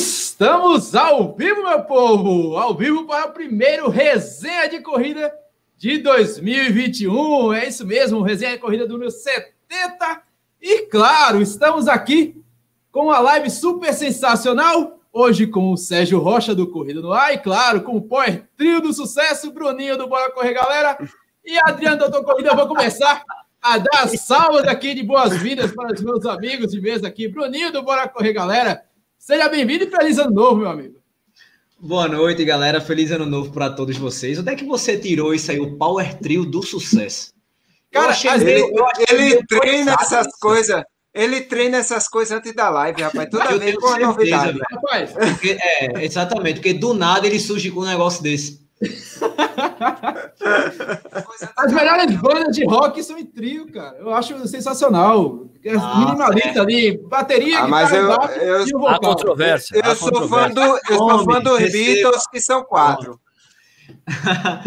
Estamos ao vivo, meu povo! Ao vivo para o primeiro resenha de corrida de 2021. É isso mesmo, resenha de corrida do número 70. E claro, estamos aqui com uma live super sensacional. Hoje com o Sérgio Rocha do Corrida no Ar e, claro, com o Power Trio do Sucesso, Bruninho do Bora Correr Galera e Adriano Doutor Corrida. Eu vou começar a dar salvas aqui de boas-vindas para os meus amigos de mesa aqui. Bruninho do Bora Correr Galera. Seja bem-vindo e feliz ano novo, meu amigo. Boa noite, galera. Feliz ano novo para todos vocês. Onde é que você tirou isso aí, o Power Trio do sucesso? Cara, ele, ele treina essas coisas. Ele treina essas coisas antes da live, rapaz. Toda vez com uma novidade. Rapaz. Porque, é, exatamente, porque do nada ele surge com um negócio desse. As melhores bandas de rock são em trio, cara. Eu acho sensacional. Ah, Minimalista é. ali, bateria, ah, mas eu, eu, eu, a controvérsia. Eu, a sou fã, do, eu sou fã dos Beatles, que são quatro.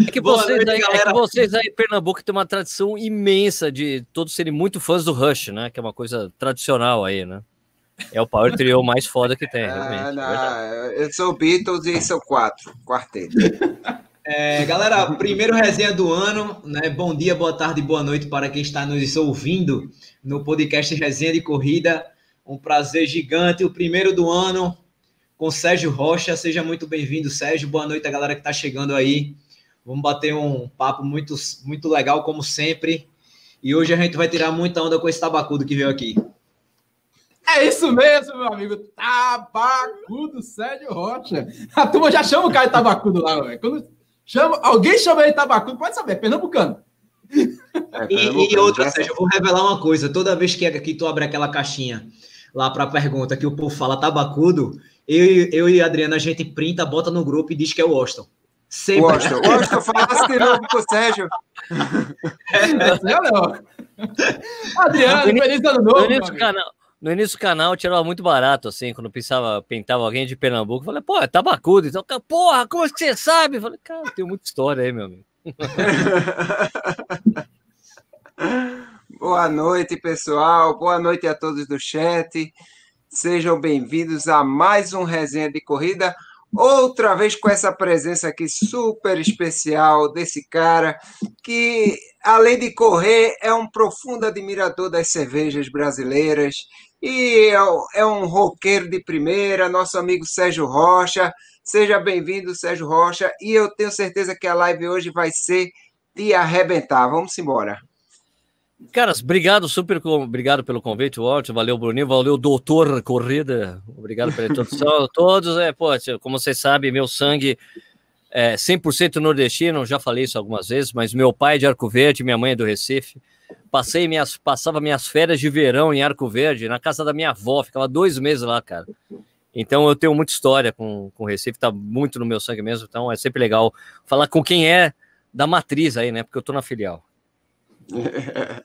É que, vocês aí, é que vocês aí em Pernambuco tem uma tradição imensa de todos serem muito fãs do Rush, né? Que é uma coisa tradicional aí, né? É o Power Trio mais foda que tem, ah, não, eu sou Beatles e são quatro, quarteto. É, galera, primeiro resenha do ano, né? Bom dia, boa tarde, boa noite para quem está nos ouvindo no podcast Resenha de Corrida. Um prazer gigante, o primeiro do ano com Sérgio Rocha. Seja muito bem-vindo, Sérgio. Boa noite a galera que está chegando aí. Vamos bater um papo muito, muito legal, como sempre. E hoje a gente vai tirar muita onda com esse tabacudo que veio aqui. É isso mesmo, meu amigo. Tabacudo Sérgio Rocha. A turma já chama o cara de tabacudo lá, velho. Quando Chama, alguém chama ele tabacudo, pode saber, é pernambucano. É, e, e, outra, Sérgio, eu vou revelar uma coisa. Toda vez que, que tu abre aquela caixinha lá para a pergunta que o povo fala tabacudo, eu, eu e a Adriana, a gente printa, bota no grupo e diz que é o Washington. Sempre. Washington, Washington falasse de novo com o Sérgio. É, não. Adriano, feliz ano novo. canal, no início do canal tirava muito barato, assim, quando pensava, pintava alguém de Pernambuco, eu falei, pô, é tabacudo. Então, porra, como é que você sabe? Eu falei, cara, tem muita história aí, meu amigo. Boa noite, pessoal. Boa noite a todos do chat. Sejam bem-vindos a mais um resenha de corrida. Outra vez com essa presença aqui super especial desse cara que, além de correr, é um profundo admirador das cervejas brasileiras e é, é um roqueiro de primeira, nosso amigo Sérgio Rocha. Seja bem-vindo, Sérgio Rocha. E eu tenho certeza que a live hoje vai ser de arrebentar. Vamos embora. Caras, obrigado, super obrigado pelo convite, Walt. Valeu, Bruninho. Valeu, doutor Corrida. Obrigado pela introdução. Todos, é, pô, como vocês sabem, meu sangue é 100% nordestino. Já falei isso algumas vezes, mas meu pai é de Arco Verde, minha mãe é do Recife. Passei minhas, passava minhas férias de verão em Arco Verde, na casa da minha avó, ficava dois meses lá, cara. Então eu tenho muita história com, com Recife, tá muito no meu sangue mesmo, então é sempre legal falar com quem é da matriz aí, né? Porque eu tô na filial.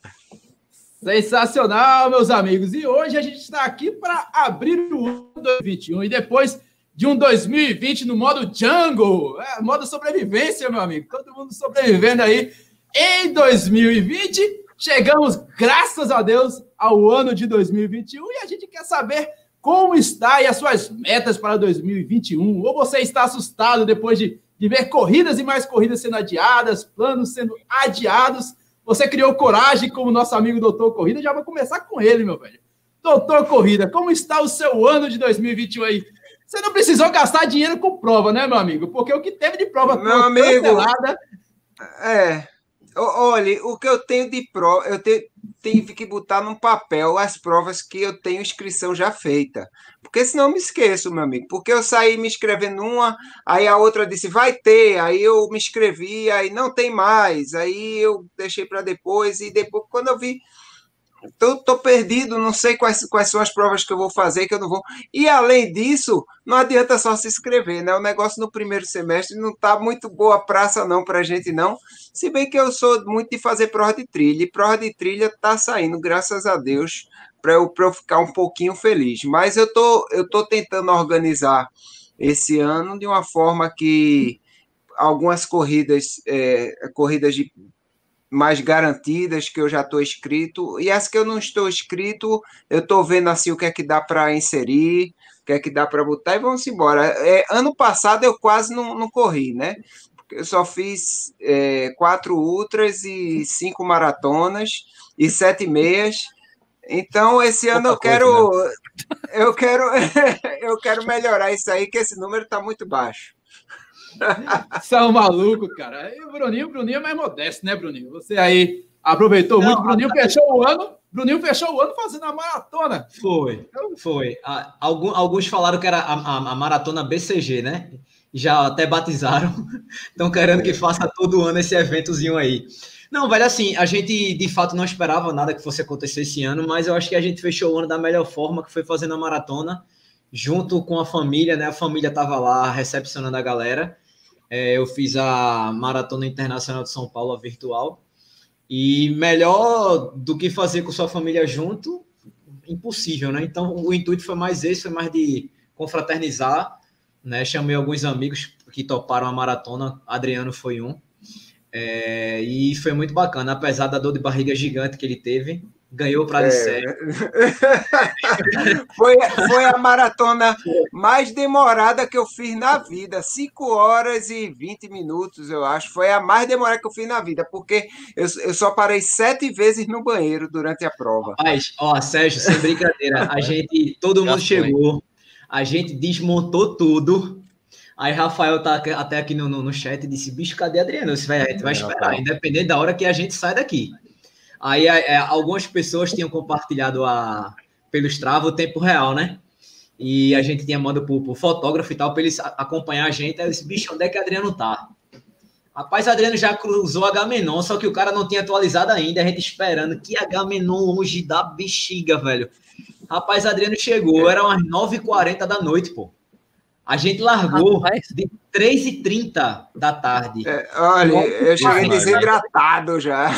Sensacional, meus amigos. E hoje a gente está aqui para abrir o ano 2021 e depois de um 2020 no modo jungle, é, modo sobrevivência, meu amigo. Todo mundo sobrevivendo aí em 2020. Chegamos, graças a Deus, ao ano de 2021 e a gente quer saber como está e as suas metas para 2021. Ou você está assustado depois de, de ver corridas e mais corridas sendo adiadas, planos sendo adiados. Você criou coragem como nosso amigo Doutor Corrida. Já vou começar com ele, meu velho. Doutor Corrida, como está o seu ano de 2021 aí? Você não precisou gastar dinheiro com prova, né, meu amigo? Porque o que teve de prova meu amigo, cancelada... É, Olha, o que eu tenho de prova, eu te, tive que botar num papel as provas que eu tenho inscrição já feita. Porque senão eu me esqueço, meu amigo. Porque eu saí me inscrevendo numa, aí a outra disse, vai ter, aí eu me inscrevi, aí não tem mais, aí eu deixei para depois, e depois, quando eu vi, Tô, tô perdido, não sei quais, quais são as provas que eu vou fazer, que eu não vou. E além disso, não adianta só se inscrever, né? O negócio no primeiro semestre não tá muito boa praça, não, pra gente, não. Se bem que eu sou muito de fazer prova de trilha, e prova de trilha tá saindo, graças a Deus, para eu, eu ficar um pouquinho feliz. Mas eu tô, eu tô tentando organizar esse ano de uma forma que algumas corridas, é, corridas de mais garantidas que eu já estou inscrito e as que eu não estou inscrito eu estou vendo assim o que é que dá para inserir o que é que dá para botar e vamos embora. É, ano passado eu quase não, não corri né? Eu só fiz é, quatro ultras e cinco maratonas e sete meias. Então esse ano eu quero coisa, né? eu quero eu quero melhorar isso aí que esse número está muito baixo você é um maluco, cara. E o Bruninho, o Bruninho é mais modesto, né, Bruninho? Você aí aproveitou Não, muito. Bruninho fechou o ano. Bruninho fechou o ano fazendo a maratona. Foi, foi. Alguns falaram que era a, a, a maratona BCG, né? Já até batizaram. Estão querendo que faça todo ano esse eventozinho aí. Não, velho, assim, a gente de fato não esperava nada que fosse acontecer esse ano, mas eu acho que a gente fechou o ano da melhor forma, que foi fazendo a maratona junto com a família, né? A família estava lá recepcionando a galera. É, eu fiz a Maratona Internacional de São Paulo, a virtual. E melhor do que fazer com sua família junto, impossível, né? Então o intuito foi mais esse, foi mais de confraternizar, né? Chamei alguns amigos que toparam a maratona, Adriano foi um. É, e foi muito bacana, apesar da dor de barriga gigante que ele teve, ganhou para é. sério. foi, foi a maratona mais demorada que eu fiz na vida. 5 horas e 20 minutos, eu acho. Foi a mais demorada que eu fiz na vida, porque eu, eu só parei sete vezes no banheiro durante a prova. Mas, ó, Sérgio, sem brincadeira, a gente, todo mundo chegou, a gente desmontou tudo. Aí Rafael tá até aqui no, no, no chat e disse: bicho, cadê Adriano? Você vai, vai esperar, independente da hora que a gente sai daqui. Aí é, é, algumas pessoas tinham compartilhado a, pelo Strava o tempo real, né? E a gente tinha mandado pro, pro fotógrafo e tal, para eles acompanhar a gente. Aí eu disse, bicho, onde é que Adriano tá? Rapaz, Adriano já cruzou a Gamenon, só que o cara não tinha atualizado ainda, a gente esperando que a Gamenon longe da bexiga, velho. Rapaz, Adriano chegou, era umas 9h40 da noite, pô. A gente largou Rapaz. de 3h30 da tarde. É, olha, eu cheguei desidratado já.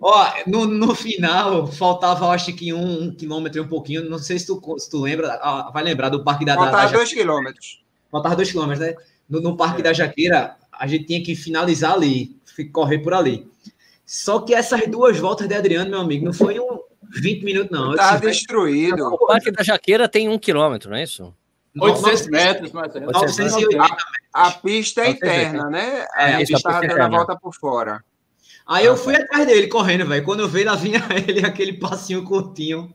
Ó, no, no final, faltava, acho que um, um quilômetro e um pouquinho. Não sei se tu, se tu lembra, ah, vai lembrar do Parque da Faltava da, da dois quilômetros. Faltava dois quilômetros, né? No, no Parque é. da Jaqueira, a gente tinha que finalizar ali, correr por ali. Só que essas duas voltas de Adriano, meu amigo, não foi um 20 minutos, não. Tá destruído. O Parque da Jaqueira tem um quilômetro, não é isso? 800 metros, mais 980 metros. A, a pista é interna, né? É, a pista estava dando a volta por fora. Aí eu fui atrás dele correndo, velho. Quando eu vi, lá vinha ele, aquele passinho curtinho.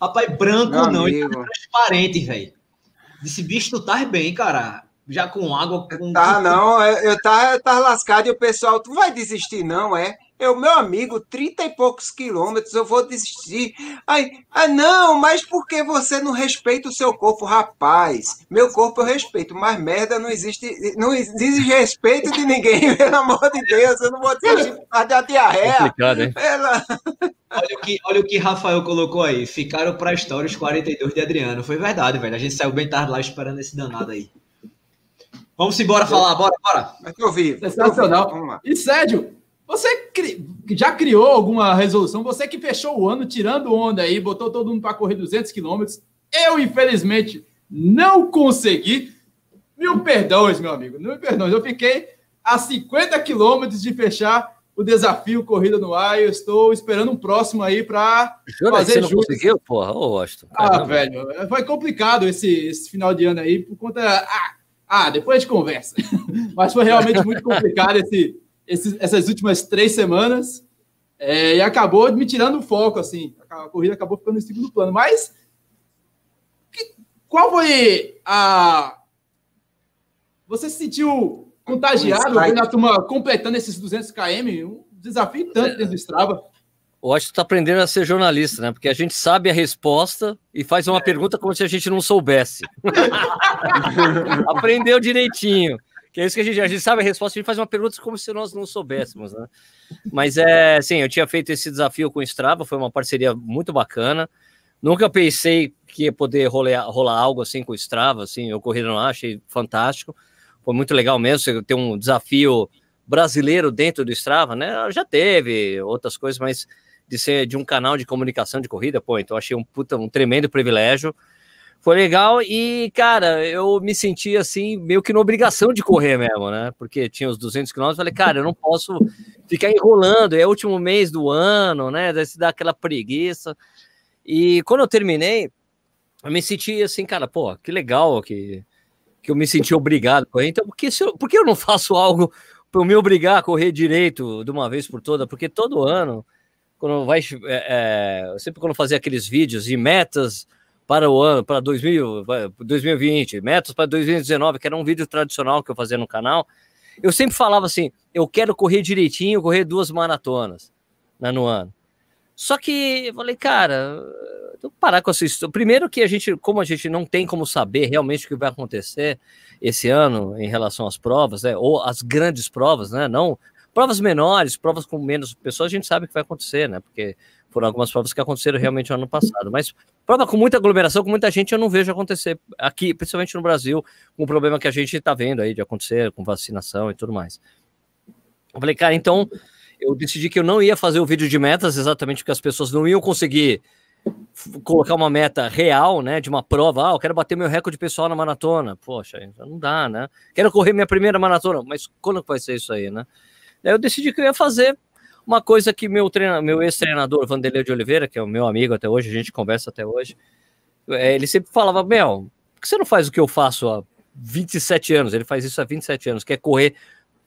Rapaz, branco Meu não, amigo. ele tá transparente, velho. Disse, bicho, tu tá bem, cara. Já com água. Com... Tá, não, eu, eu tava, eu tava lascado e o pessoal, tu vai desistir, não, é? Eu, meu amigo, 30 e poucos quilômetros, eu vou desistir. Ai, ah, não, mas por que você não respeita o seu corpo, rapaz? Meu corpo eu respeito, mas merda não existe, não existe respeito de ninguém, pelo amor de Deus, eu não vou desistir por causa da diarreia. Ela... Olha o, que, olha o que Rafael colocou aí, ficaram para a história os 42 de Adriano. Foi verdade, velho, a gente saiu bem tarde lá esperando esse danado aí. Vamos embora falar, bora, bora. Mas eu vi. Sensacional. Vamos lá. E Sérgio, você cri... já criou alguma resolução? Você que fechou o ano tirando onda aí, botou todo mundo para correr 200 quilômetros. Eu, infelizmente, não consegui. Mil perdões, meu amigo. Mil perdões. Eu fiquei a 50 quilômetros de fechar o desafio Corrida no Ar. Eu estou esperando um próximo aí para fazer você não conseguiu, porra? Ô, Austin. Ah, velho, foi complicado esse, esse final de ano aí por conta... Ah, ah depois a gente conversa. Mas foi realmente muito complicado esse esses, essas últimas três semanas é, e acabou me tirando o foco, assim. A corrida acabou ficando em segundo plano. Mas que, qual foi a. Você se sentiu contagiado vendo a turma completando esses 200 km? Um desafio tanto dentro do Strava. Eu acho que está aprendendo a ser jornalista, né? Porque a gente sabe a resposta e faz uma é. pergunta como se a gente não soubesse. Aprendeu direitinho. É isso que a gente, a gente sabe a resposta, a gente faz uma pergunta como se nós não soubéssemos, né? Mas é, sim, eu tinha feito esse desafio com o Strava, foi uma parceria muito bacana. Nunca pensei que ia poder rolar, rolar algo assim com o Strava, assim, eu corri ar, achei fantástico. Foi muito legal mesmo, ter um desafio brasileiro dentro do Strava, né? Já teve outras coisas, mas de ser de um canal de comunicação de corrida, pô, então achei um puta, um tremendo privilégio. Foi legal e, cara, eu me senti assim, meio que na obrigação de correr mesmo, né? Porque tinha os 200 quilômetros, falei, cara, eu não posso ficar enrolando, é o último mês do ano, né? Daí se dá aquela preguiça. E quando eu terminei, eu me senti assim, cara, pô, que legal que, que eu me senti obrigado a correr. Então, por que, eu, por que eu não faço algo para me obrigar a correr direito de uma vez por toda? Porque todo ano, quando vai. É, é, sempre quando eu fazia aqueles vídeos de metas para o ano, para 2000, 2020, metas para 2019, que era um vídeo tradicional que eu fazia no canal, eu sempre falava assim: eu quero correr direitinho, correr duas maratonas né, no ano. Só que eu falei, cara, eu parar com essa história. Primeiro que a gente, como a gente não tem como saber realmente o que vai acontecer esse ano em relação às provas, né, ou as grandes provas, né, não provas menores, provas com menos pessoas, a gente sabe o que vai acontecer, né, porque foram algumas provas que aconteceram realmente no ano passado, mas prova com muita aglomeração, com muita gente, eu não vejo acontecer aqui, principalmente no Brasil, com o problema que a gente está vendo aí de acontecer com vacinação e tudo mais. Eu falei, cara, então eu decidi que eu não ia fazer o vídeo de metas exatamente porque as pessoas não iam conseguir colocar uma meta real, né, de uma prova, ah, eu quero bater meu recorde pessoal na maratona, poxa, não dá, né, quero correr minha primeira maratona, mas quando vai ser isso aí, né, Daí eu decidi que eu ia fazer uma coisa que meu, treina, meu ex-treinador, Vanderlei de Oliveira, que é o meu amigo até hoje, a gente conversa até hoje, é, ele sempre falava, Mel, por que você não faz o que eu faço há 27 anos? Ele faz isso há 27 anos, que é correr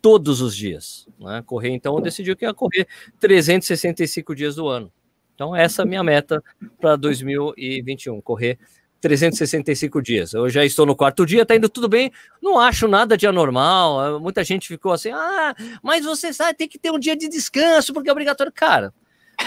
todos os dias. Né? Correr, então, eu decidi que ia correr 365 dias do ano. Então, essa é a minha meta para 2021, correr 365 dias. Eu já estou no quarto dia, tá indo tudo bem, não acho nada de anormal. Muita gente ficou assim: ah, mas você sabe, tem que ter um dia de descanso, porque é obrigatório. Cara,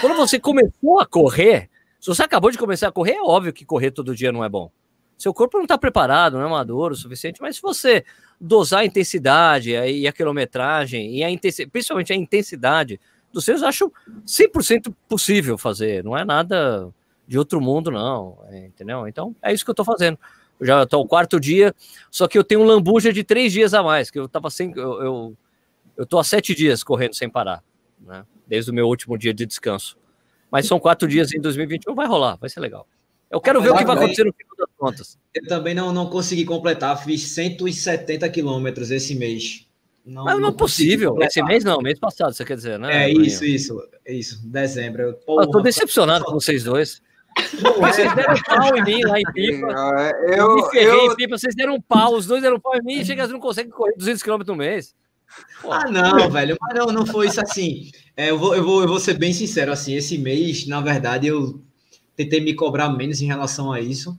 quando você começou a correr, se você acabou de começar a correr, é óbvio que correr todo dia não é bom. Seu corpo não está preparado, não é maduro o suficiente, mas se você dosar a intensidade e a quilometragem, e a intensidade, principalmente a intensidade dos seus, acho 100% possível fazer, não é nada de outro mundo, não, é, entendeu? Então, é isso que eu estou fazendo. Eu já estou o quarto dia, só que eu tenho um lambuja de três dias a mais, que eu estava sem. Eu, eu, eu tô há sete dias correndo sem parar, né? Desde o meu último dia de descanso. Mas são quatro dias em 2021, vai rolar, vai ser legal. Eu quero ver o que vai acontecer no final das contas. Eu também não, não consegui completar, fiz 170 quilômetros esse mês. Não, Mas não, é possível. Esse mês não, mês passado, você quer dizer, né? É isso, isso, isso, dezembro. Eu, porra, eu tô decepcionado com vocês dois. Vocês deram pau em mim lá em Pipa. Eu, eu me ferrei eu... em Pipa, vocês deram um pau, os dois deram pau em mim e chega, não conseguem correr 200 km no mês. Pô. Ah, não, velho, mas não, não foi isso assim. É, eu, vou, eu, vou, eu vou ser bem sincero, assim, esse mês, na verdade, eu tentei me cobrar menos em relação a isso.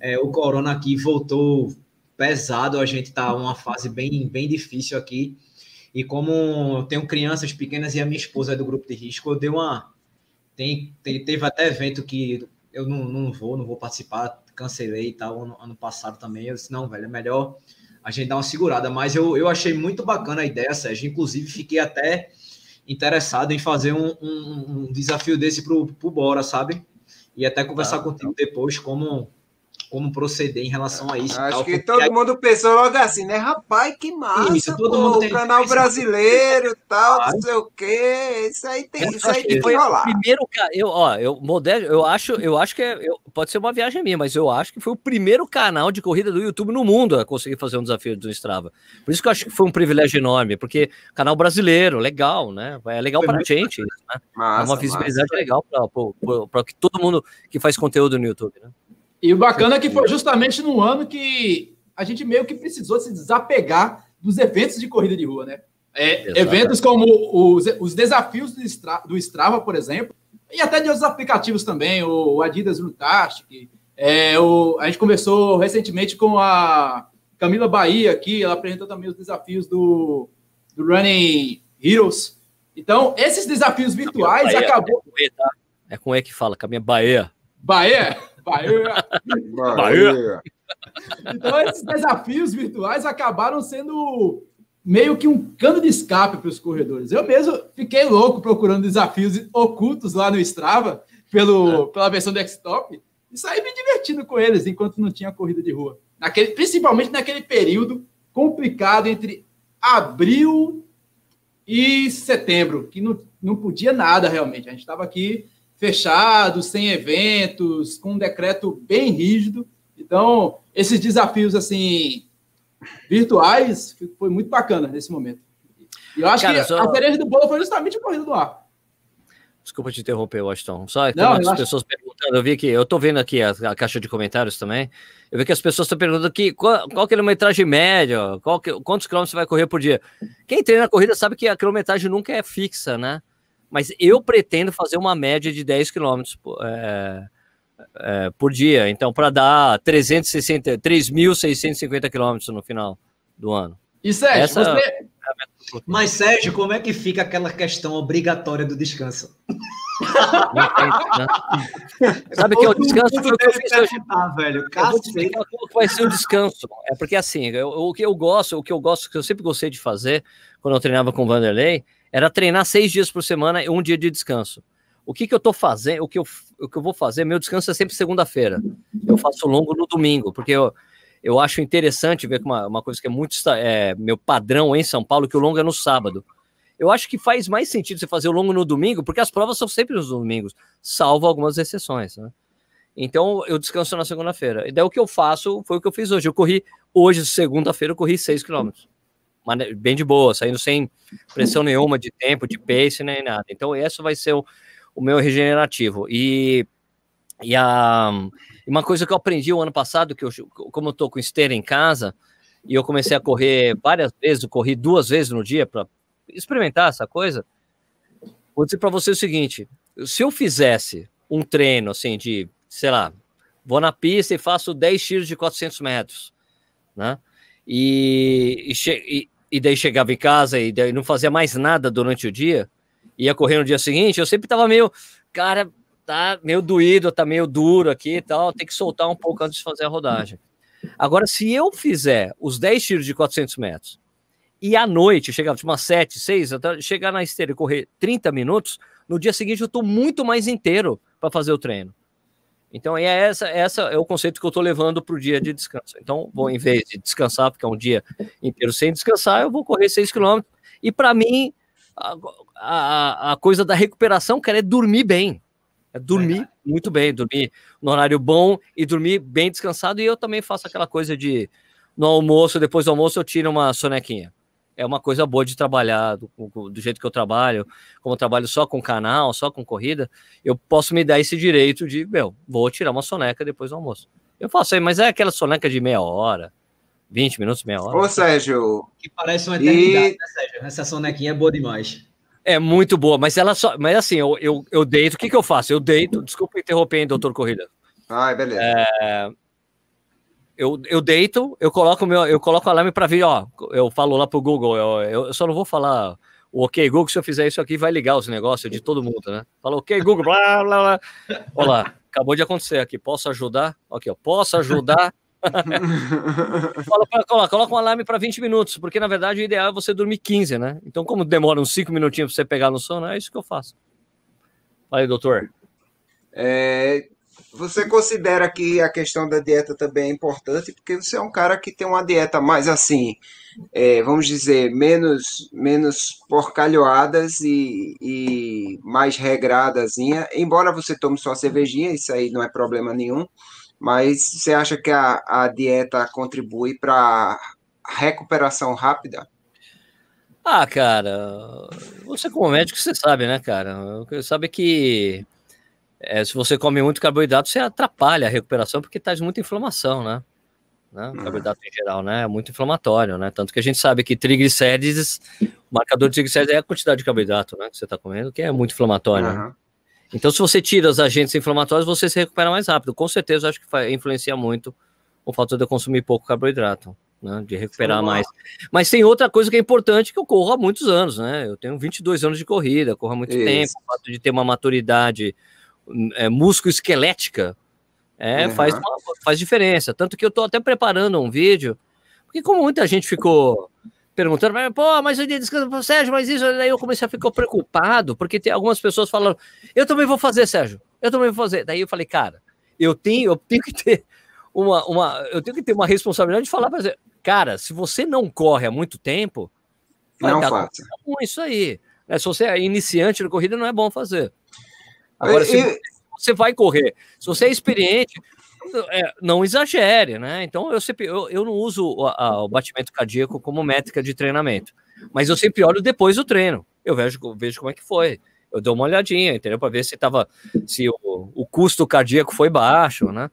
É, o corona aqui voltou pesado, a gente tá uma fase bem, bem difícil aqui. E como eu tenho crianças pequenas e a minha esposa é do grupo de risco, eu dei uma. Tem, tem, teve até evento que eu não, não vou, não vou participar, cancelei e tal, ano, ano passado também. Eu disse, não, velho, é melhor a gente dar uma segurada. Mas eu, eu achei muito bacana a ideia, Sérgio. Inclusive, fiquei até interessado em fazer um, um, um desafio desse pro, pro Bora, sabe? E até conversar tá, contigo tá. depois como como proceder em relação a isso. Acho tal, que todo aí... mundo pensou logo assim, né? Rapaz, que massa! Isso, todo pô, mundo tem canal brasileiro, tal, claro. não sei o quê. Isso aí tem, isso aí tem que rolar. Primeiro, eu, ó, eu, modelo, eu acho, eu acho que é, eu, pode ser uma viagem minha, mas eu acho que foi o primeiro canal de corrida do YouTube no mundo a conseguir fazer um desafio do Strava. Por isso que eu acho que foi um privilégio enorme, porque canal brasileiro, legal, né? É legal para a gente, né? Massa, é uma visibilidade massa. legal para todo mundo que faz conteúdo no YouTube, né? E o bacana é que foi justamente no ano que a gente meio que precisou se desapegar dos eventos de corrida de rua, né? É, eventos como os, os desafios do, Stra, do Strava, por exemplo, e até de outros aplicativos também, o Adidas Runtastic. É, o, a gente conversou recentemente com a Camila Bahia aqui, ela apresentou também os desafios do, do Running Heroes. Então, esses desafios virtuais Bahia, acabou. É com, e, tá? é com E que fala, Caminha Bahia. Bahia? Bahia! Bahia! Então, esses desafios virtuais acabaram sendo meio que um cano de escape para os corredores. Eu mesmo fiquei louco procurando desafios ocultos lá no Strava, pelo, pela versão desktop, e saí me divertindo com eles enquanto não tinha corrida de rua. Naquele, principalmente naquele período complicado entre abril e setembro, que não, não podia nada realmente. A gente estava aqui fechado, sem eventos, com um decreto bem rígido. Então, esses desafios assim virtuais foi muito bacana nesse momento. E eu acho Cara, que só... a cereja do bolo foi justamente a corrida do ar. Desculpa te interromper, Washington. Só que as acho... pessoas perguntando, eu vi que eu tô vendo aqui a, a, caixa de comentários também. Eu vi que as pessoas estão perguntando aqui qual, qual quilometragem média, qual, quantos quilômetros você vai correr por dia. Quem treina a corrida sabe que a quilometragem nunca é fixa, né? Mas eu pretendo fazer uma média de 10 quilômetros é, é, por dia. Então, para dar 3.650 quilômetros no final do ano. E Sérgio, Essa... você, é mas, Sérgio, como é que fica aquela questão obrigatória do descanso? Sabe que é o descanso foi o que eu fiz hoje. velho. Eu vai ser o descanso. É porque assim, eu, o que eu gosto, o que eu gosto, que eu sempre gostei de fazer quando eu treinava com o Vanderlei, era treinar seis dias por semana e um dia de descanso. O que, que eu tô fazendo, o que eu, o que eu vou fazer, meu descanso é sempre segunda-feira. Eu faço longo no domingo, porque eu, eu acho interessante ver uma, uma coisa que é muito é, meu padrão em São Paulo, que o longo é no sábado. Eu acho que faz mais sentido você fazer o longo no domingo, porque as provas são sempre nos domingos, salvo algumas exceções, né? Então eu descanso na segunda-feira. E daí o que eu faço foi o que eu fiz hoje. Eu corri hoje, segunda-feira, eu corri 6 quilômetros. Bem de boa, saindo sem pressão nenhuma de tempo, de pace, nem nada. Então, esse vai ser o, o meu regenerativo. E, e a, uma coisa que eu aprendi o ano passado, que eu, como eu tô com esteira em casa, e eu comecei a correr várias vezes, eu corri duas vezes no dia para experimentar essa coisa. Vou dizer para você o seguinte: se eu fizesse um treino assim de, sei lá, vou na pista e faço 10 tiros de 400 metros, né? E, e, e daí chegava em casa e daí não fazia mais nada durante o dia, ia correr no dia seguinte, eu sempre tava meio, cara, tá meio doído, tá meio duro aqui e tal, tem que soltar um pouco antes de fazer a rodagem. Agora, se eu fizer os 10 tiros de 400 metros e à noite, chegar tipo umas 7, 6, até chegar na esteira e correr 30 minutos, no dia seguinte eu tô muito mais inteiro para fazer o treino. Então, é essa, essa é o conceito que eu estou levando para o dia de descanso. Então, vou, em vez de descansar, porque é um dia inteiro sem descansar, eu vou correr 6 km. E para mim, a, a, a, coisa da recuperação, cara, é dormir bem. É dormir é. muito bem, dormir no horário bom e dormir bem descansado. E eu também faço aquela coisa de no almoço, depois do almoço, eu tiro uma sonequinha. É uma coisa boa de trabalhar, do, do jeito que eu trabalho, como eu trabalho só com canal, só com corrida, eu posso me dar esse direito de, meu, vou tirar uma soneca depois do almoço. Eu faço aí, mas é aquela soneca de meia hora, 20 minutos, meia hora. Ô, Sérgio. Que parece uma eternidade, e... né, Sérgio? Essa sonequinha é boa demais. É muito boa, mas ela só. Mas assim, eu, eu, eu deito. O que, que eu faço? Eu deito. Desculpa interromper, hein, doutor Corrida. Ah, beleza. É, eu, eu deito, eu coloco meu, eu coloco o alarme para vir, ó. Eu falo lá pro Google, eu, eu só não vou falar o ok, Google, se eu fizer isso aqui, vai ligar os negócios de todo mundo, né? Fala, ok, Google, blá, blá, blá. Olha lá, acabou de acontecer aqui. Posso ajudar? Ok, ó, posso ajudar Fala pra, coloca, coloca um alarme para 20 minutos, porque na verdade o ideal é você dormir 15, né? Então, como demora uns 5 minutinhos para você pegar no sono, é isso que eu faço. Fala aí, doutor. É, você considera que a questão da dieta também é importante, porque você é um cara que tem uma dieta mais assim, é, vamos dizer, menos, menos porcalhoadas e, e mais regradazinha, embora você tome sua cervejinha, isso aí não é problema nenhum, mas você acha que a, a dieta contribui para recuperação rápida? Ah, cara, você como médico, você sabe, né, cara? Você sabe que é, se você come muito carboidrato, você atrapalha a recuperação porque traz muita inflamação, né? né? Hum. Carboidrato em geral, né? É muito inflamatório, né? Tanto que a gente sabe que triglicérides, o marcador de triglicérides é a quantidade de carboidrato, né? Que você está comendo, que é muito inflamatório. Uhum. Né? Então, se você tira os agentes inflamatórios, você se recupera mais rápido. Com certeza, acho que influencia muito o fato de eu consumir pouco carboidrato, né? De recuperar mais. Mas tem outra coisa que é importante, que eu corro há muitos anos, né? Eu tenho 22 anos de corrida, corro há muito Isso. tempo. O fato de ter uma maturidade é, músculo-esquelética é, uhum. faz, uma, faz diferença. Tanto que eu estou até preparando um vídeo, porque como muita gente ficou perguntando, pô, mas eu descanso, Sérgio, mas isso, aí eu comecei a ficar preocupado, porque tem algumas pessoas falando, eu também vou fazer, Sérgio, eu também vou fazer. Daí eu falei, cara, eu tenho, eu tenho que ter uma, uma eu tenho que ter uma responsabilidade de falar para você, cara, se você não corre há muito tempo, não faça. Isso aí. Né? Se você é iniciante na corrida, não é bom fazer. Agora, se você vai correr, se você é experiente, é, não exagere, né? Então eu sempre eu, eu não uso o, a, o batimento cardíaco como métrica de treinamento, mas eu sempre olho depois do treino. Eu vejo, vejo como é que foi. Eu dou uma olhadinha, entendeu? Para ver se tava, se o, o custo cardíaco foi baixo, né?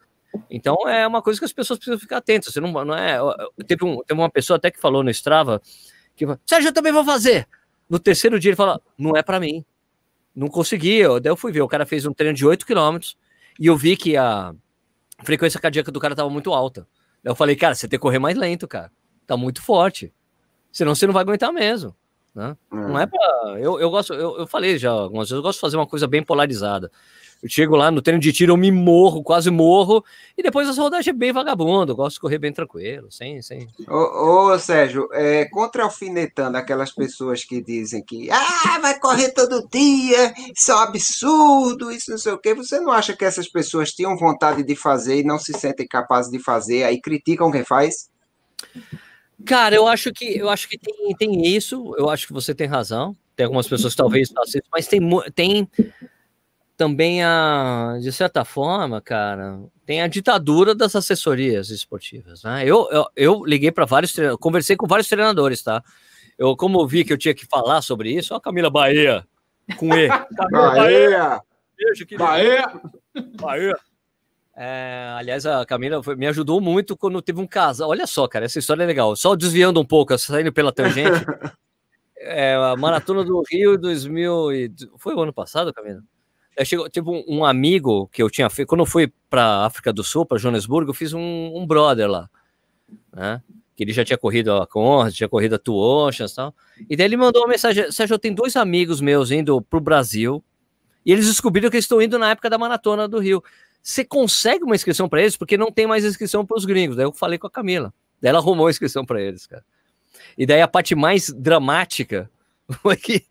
Então é uma coisa que as pessoas precisam ficar atentas. Você não, não é. Teve, um, teve uma pessoa até que falou no Strava que Sérgio, eu também vou fazer. No terceiro dia ele fala: não é para mim. Não consegui. Eu, daí eu fui ver. O cara fez um treino de 8 km e eu vi que a frequência cardíaca do cara tava muito alta. Daí eu falei, cara, você tem que correr mais lento, cara. Tá muito forte. Senão você não vai aguentar mesmo. Né? Não é pra. Eu, eu gosto, eu, eu falei já algumas vezes, eu gosto de fazer uma coisa bem polarizada. Eu chego lá no treino de tiro, eu me morro, quase morro, e depois essa rodagem é bem vagabundo, eu gosto de correr bem tranquilo, sem. sem... Ô, ô Sérgio, é, contra-alfinetando aquelas pessoas que dizem que ah, vai correr todo dia, isso é um absurdo, isso não sei o quê. Você não acha que essas pessoas tinham vontade de fazer e não se sentem capazes de fazer, aí criticam quem faz? Cara, eu acho que eu acho que tem, tem isso, eu acho que você tem razão. Tem algumas pessoas que talvez façam isso, mas tem, tem também a, de certa forma, cara, tem a ditadura das assessorias esportivas, né? Eu, eu, eu liguei para vários, conversei com vários treinadores, tá? Eu, como vi que eu tinha que falar sobre isso, ó, Camila Bahia, com E. Camila Bahia! Beijo, Bahia! Bahia! É, aliás, a Camila foi, me ajudou muito quando teve um casal. Olha só, cara, essa história é legal. Só desviando um pouco, saindo pela tangente. é, a Maratona do Rio 2000 e... Foi o ano passado, Camila? Eu chego, tipo, um amigo que eu tinha feito, quando eu fui para África do Sul, para Joanesburgo, eu fiz um, um, brother lá, né? Que ele já tinha corrido a Conrad, tinha corrido a Two Oceans e tal. E daí ele mandou uma mensagem: Sérgio, eu tenho dois amigos meus indo para o Brasil e eles descobriram que eles estão indo na época da maratona do Rio. Você consegue uma inscrição para eles? Porque não tem mais inscrição para os gringos. Daí eu falei com a Camila. Daí ela arrumou a inscrição para eles, cara. E daí a parte mais dramática foi que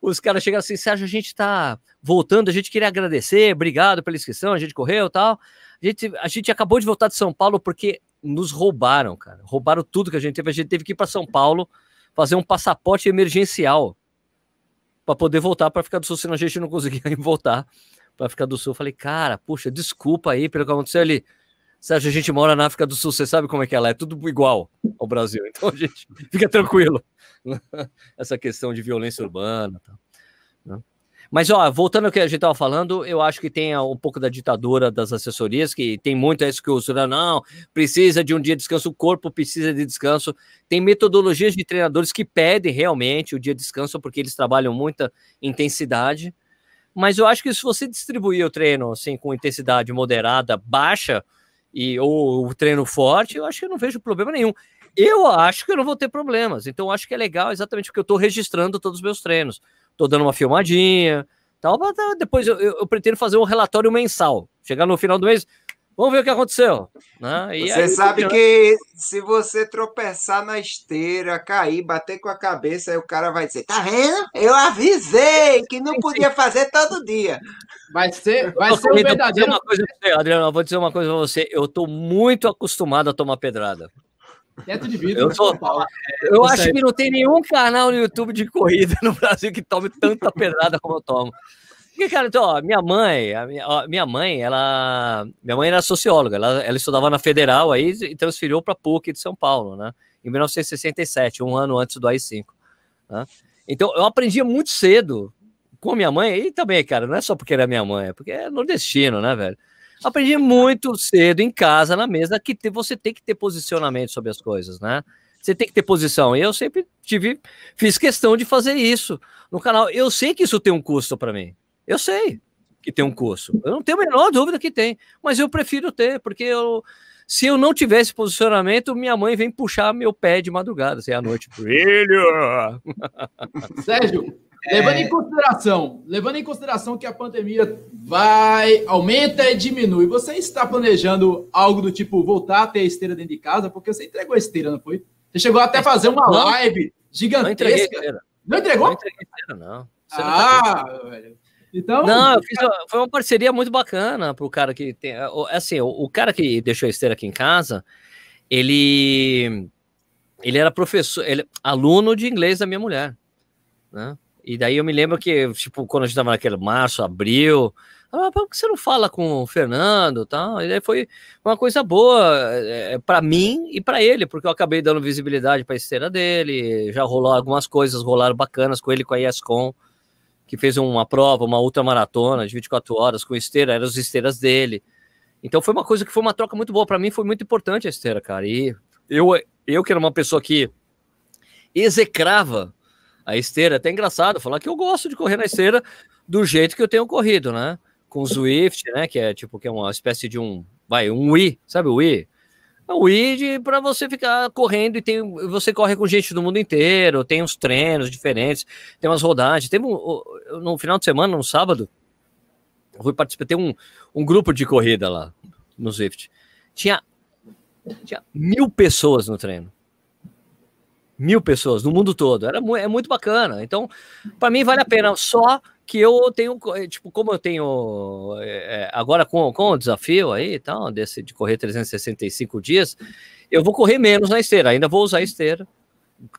os caras chegaram assim, Sérgio, a gente está voltando, a gente queria agradecer, obrigado pela inscrição, a gente correu tal. A gente, a gente acabou de voltar de São Paulo porque nos roubaram, cara. Roubaram tudo que a gente teve. A gente teve que ir para São Paulo fazer um passaporte emergencial para poder voltar para ficar do Sul, senão a gente não conseguia voltar para ficar do Sul. falei, cara, puxa, desculpa aí pelo que aconteceu ali. Sérgio, a gente mora na África do Sul, você sabe como é que ela é, tudo igual ao Brasil. Então a gente fica tranquilo. essa questão de violência urbana. Tá, né? Mas, ó, voltando ao que a gente estava falando, eu acho que tem um pouco da ditadura das assessorias, que tem muito isso que usa, não, precisa de um dia de descanso, o corpo precisa de descanso. Tem metodologias de treinadores que pedem realmente o dia de descanso, porque eles trabalham muita intensidade. Mas eu acho que se você distribuir o treino assim, com intensidade moderada, baixa, e ou o treino forte, eu acho que eu não vejo problema nenhum. Eu acho que eu não vou ter problemas. Então, acho que é legal exatamente porque eu estou registrando todos os meus treinos. Estou dando uma filmadinha, tal. Depois eu, eu, eu, pretendo fazer um relatório mensal. Chegar no final do mês, vamos ver o que aconteceu. Né? E você aí, sabe que se você tropeçar na esteira, cair, bater com a cabeça, aí o cara vai dizer: tá vendo? Eu avisei que não podia fazer todo dia. Vai ser, vai ser um verdadeiro. Uma coisa, Adriano, eu vou dizer uma coisa para você. Eu estou muito acostumado a tomar pedrada. Teto de vidro. Eu, né, sou, eu acho que não tem nenhum canal no YouTube de corrida no Brasil que tome tanta pedrada como eu tomo. Porque, cara, então, ó, minha mãe, minha, ó, minha mãe, ela. Minha mãe era socióloga, ela, ela estudava na Federal aí e transferiu para PUC de São Paulo, né? Em 1967, um ano antes do AI-5. Né? Então, eu aprendi muito cedo com minha mãe, e também, cara, não é só porque era minha mãe, é porque é nordestino, né, velho? Aprendi muito cedo em casa, na mesa, que você tem que ter posicionamento sobre as coisas, né? Você tem que ter posição. E eu sempre tive, fiz questão de fazer isso no canal. Eu sei que isso tem um custo para mim. Eu sei que tem um custo. Eu não tenho a menor dúvida que tem, mas eu prefiro ter, porque eu, se eu não tivesse posicionamento, minha mãe vem puxar meu pé de madrugada, assim, à noite. Brilho! Sérgio, Levando em consideração, levando em consideração que a pandemia vai, aumenta e diminui, você está planejando algo do tipo voltar a ter esteira dentro de casa? Porque você entregou a esteira, não foi? Você chegou até a fazer uma não, live gigantesca. Não, não entregou? Não entreguei esteira, não. Você ah, não velho. Então, não, eu fiz, foi uma parceria muito bacana para o cara que tem. Assim, o, o, cara que deixou a esteira aqui em casa, ele ele era professor, ele, aluno de inglês da minha mulher, né? E daí eu me lembro que, tipo, quando a gente tava naquele março, abril, Ah, por que você não fala com o Fernando? Tal? E aí foi uma coisa boa é, para mim e para ele, porque eu acabei dando visibilidade para a esteira dele. Já rolou algumas coisas, rolaram bacanas com ele, com a ESCOM, que fez uma prova, uma ultramaratona de 24 horas com esteira, eram as esteiras dele. Então foi uma coisa que foi uma troca muito boa. Para mim foi muito importante a esteira, cara. E eu, eu que era uma pessoa que execrava a esteira, até engraçado falar que eu gosto de correr na esteira do jeito que eu tenho corrido, né? Com o Swift, né? Que é tipo que é uma espécie de um, vai, um Wii, sabe o Wii? É o Wii para você ficar correndo e tem, você corre com gente do mundo inteiro, tem uns treinos diferentes, tem umas rodagens. Teve um, no final de semana, no sábado, eu fui participar, tem um, um grupo de corrida lá no Swift. Tinha, tinha mil pessoas no treino mil pessoas no mundo todo. Era é muito bacana. Então, para mim vale a pena. Só que eu tenho, tipo, como eu tenho é, agora com, com o desafio aí, tal, desse de correr 365 dias, eu vou correr menos na esteira. Ainda vou usar a esteira.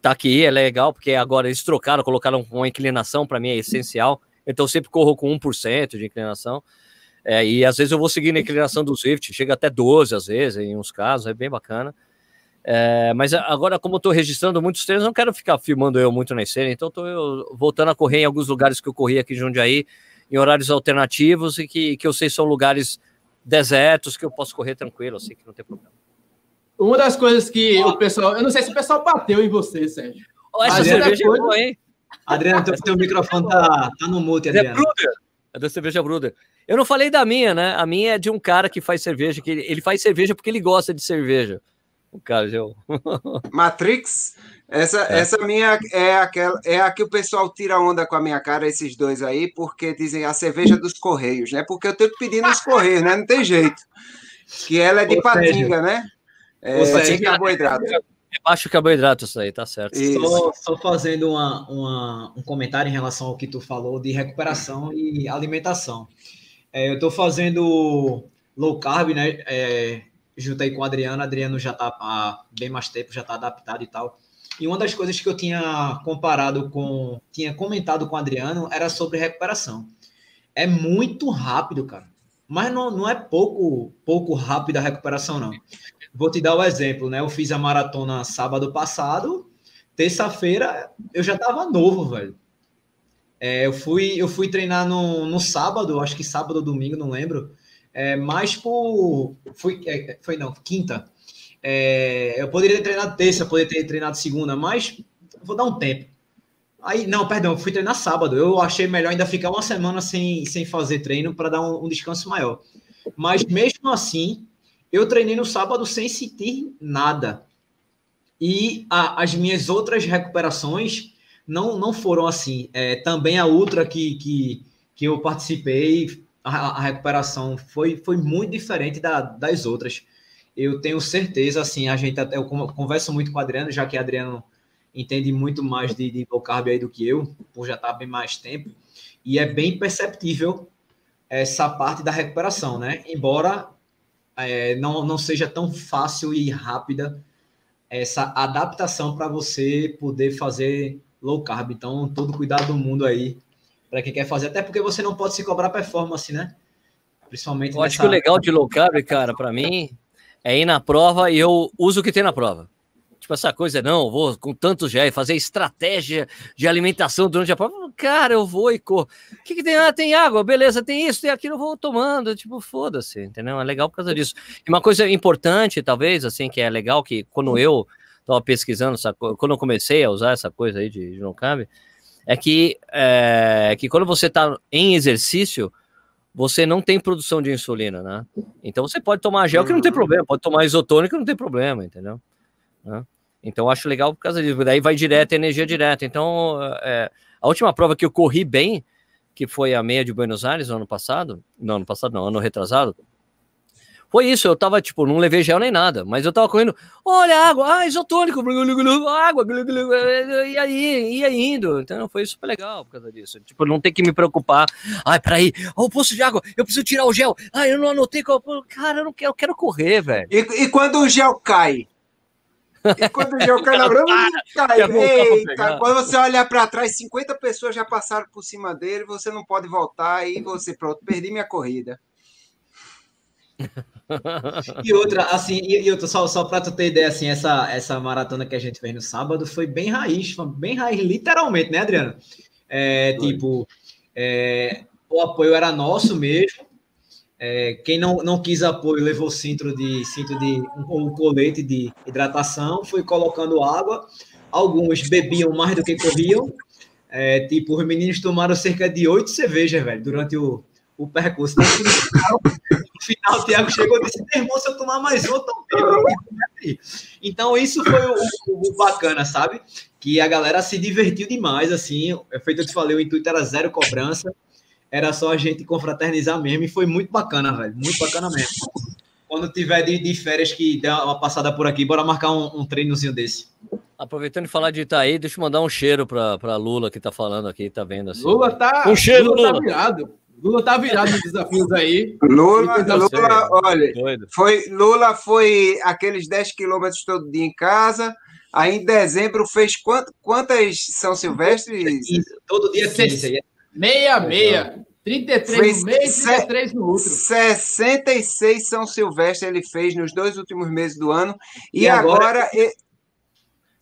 Tá aqui, é legal, porque agora eles trocaram, colocaram uma inclinação, para mim é essencial. Então, sempre corro com 1% de inclinação. É, e às vezes eu vou seguindo a inclinação do Swift, chega até 12 às vezes, em uns casos, é bem bacana. É, mas agora, como eu estou registrando muitos treinos, não quero ficar filmando eu muito na cena, então estou voltando a correr em alguns lugares que eu corri aqui em Jundiaí, em horários alternativos e que, que eu sei são lugares desertos que eu posso correr tranquilo, assim, que não tem problema. Uma das coisas que o pessoal. Eu não sei se o pessoal bateu em você, Sérgio. Oh, essa cerveja coisa... é boa, hein? Adriano, teu, teu microfone tá, tá no mute, é Adriano. É Bruder. É da cerveja Bruder. Eu não falei da minha, né? A minha é de um cara que faz cerveja, que ele, ele faz cerveja porque ele gosta de cerveja o Cajão. Matrix? Essa, é. essa minha é aquela é a que o pessoal tira onda com a minha cara, esses dois aí, porque dizem a cerveja dos Correios, né? Porque eu tenho que pedir nos Correios, né? Não tem jeito. Que ela é de Ou patinga, seja, né? É, sem carboidrato. É baixo carboidrato isso aí, tá certo. Só, só, fazendo uma, uma, um comentário em relação ao que tu falou de recuperação e alimentação. É, eu estou fazendo low carb, né? É, juntei com o Adriano, Adriano já está há bem mais tempo, já está adaptado e tal. E uma das coisas que eu tinha comparado com, tinha comentado com o Adriano era sobre recuperação. É muito rápido, cara. Mas não, não é pouco, pouco rápido a recuperação, não. Vou te dar o um exemplo, né? Eu fiz a maratona sábado passado, terça-feira eu já estava novo, velho. É, eu, fui, eu fui treinar no, no sábado, acho que sábado ou domingo, não lembro é, mais por. Foi, é, foi não, quinta. É, eu poderia ter treinado terça, poderia ter treinado segunda, mas vou dar um tempo. Aí, não, perdão, fui treinar sábado. Eu achei melhor ainda ficar uma semana sem, sem fazer treino para dar um, um, descanso maior. Mas mesmo assim, eu treinei no sábado sem sentir nada. E a, as minhas outras recuperações não, não foram assim. É, também a outra que, que, que eu participei a, a recuperação foi, foi muito diferente da, das outras. Eu tenho certeza, assim, a gente até eu converso muito com o Adriano, já que o Adriano entende muito mais de, de low carb aí do que eu, por já estar bem mais tempo, e é bem perceptível essa parte da recuperação, né? Embora é, não, não seja tão fácil e rápida essa adaptação para você poder fazer low carb. Então, todo cuidado do mundo aí para quem quer fazer, até porque você não pode se cobrar performance, né? Principalmente. Eu acho que o legal de low carb, cara, para mim, é ir na prova e eu uso o que tem na prova. Tipo, essa coisa, não, vou com tantos já fazer estratégia de alimentação durante a prova. Cara, eu vou e corro. O que, que tem? Ah, tem água, beleza, tem isso, tem aquilo, eu vou tomando. Tipo, foda-se, entendeu? É legal por causa disso. E uma coisa importante, talvez, assim, que é legal, que quando eu estava pesquisando, quando eu comecei a usar essa coisa aí de, de low carb, é que, é, que quando você está em exercício, você não tem produção de insulina, né? Então você pode tomar gel que não tem uhum. problema, pode tomar isotônico que não tem problema, entendeu? Né? Então eu acho legal por causa disso, daí vai direto, energia direta. Então é, a última prova que eu corri bem, que foi a meia de Buenos Aires no ano passado, não, ano passado não, ano retrasado, foi isso, eu tava, tipo, não levei gel nem nada, mas eu tava correndo, olha, água, ah, isotônico, água, e aí, ia indo. Então foi super legal por causa disso. Tipo, não tem que me preocupar. Ai, peraí, ó, o poço de água, eu preciso tirar o gel. Ai, eu não anotei qual. Cara, eu não quero, eu quero correr, velho. E, e quando o gel cai? E quando o João Canabrão cai, eita, quando você olhar para trás, 50 pessoas já passaram por cima dele, você não pode voltar e você, pronto, perdi minha corrida. E outra, assim, e, outra, só, só para tu ter ideia, assim, essa, essa maratona que a gente fez no sábado foi bem raiz, bem raiz, literalmente, né, Adriano? É, tipo, é, o apoio era nosso mesmo. É, quem não, não quis apoio levou cinto de cinto de um, um colete de hidratação, foi colocando água. Alguns bebiam mais do que corriam. É, tipo, os meninos tomaram cerca de oito cervejas, velho, durante o, o percurso. No final, no final o Thiago chegou e disse: irmão, se eu tomar mais um, também. Então, isso foi o, o, o, bacana, sabe? Que a galera se divertiu demais, assim. É feito eu te falei, o intuito era zero cobrança. Era só a gente confraternizar mesmo. E foi muito bacana, velho. Muito bacana mesmo. Quando tiver de, de férias que der uma passada por aqui, bora marcar um, um treinozinho desse. Aproveitando de falar de Itaí, deixa eu mandar um cheiro para Lula que tá falando aqui, tá vendo assim. Lula tá. Um cheiro, Lula. Tá Lula. Tá virado. Lula tá virado nos desafios aí. Lula, Lula olha, foi, Lula foi aqueles 10 quilômetros todo dia em casa. Aí em dezembro fez quant, quantas São Silvestres? Todo dia 15. Meia, meia. 33 fez no mês e 33 no outro. 66 São Silvestre ele fez nos dois últimos meses do ano. E, e agora, agora é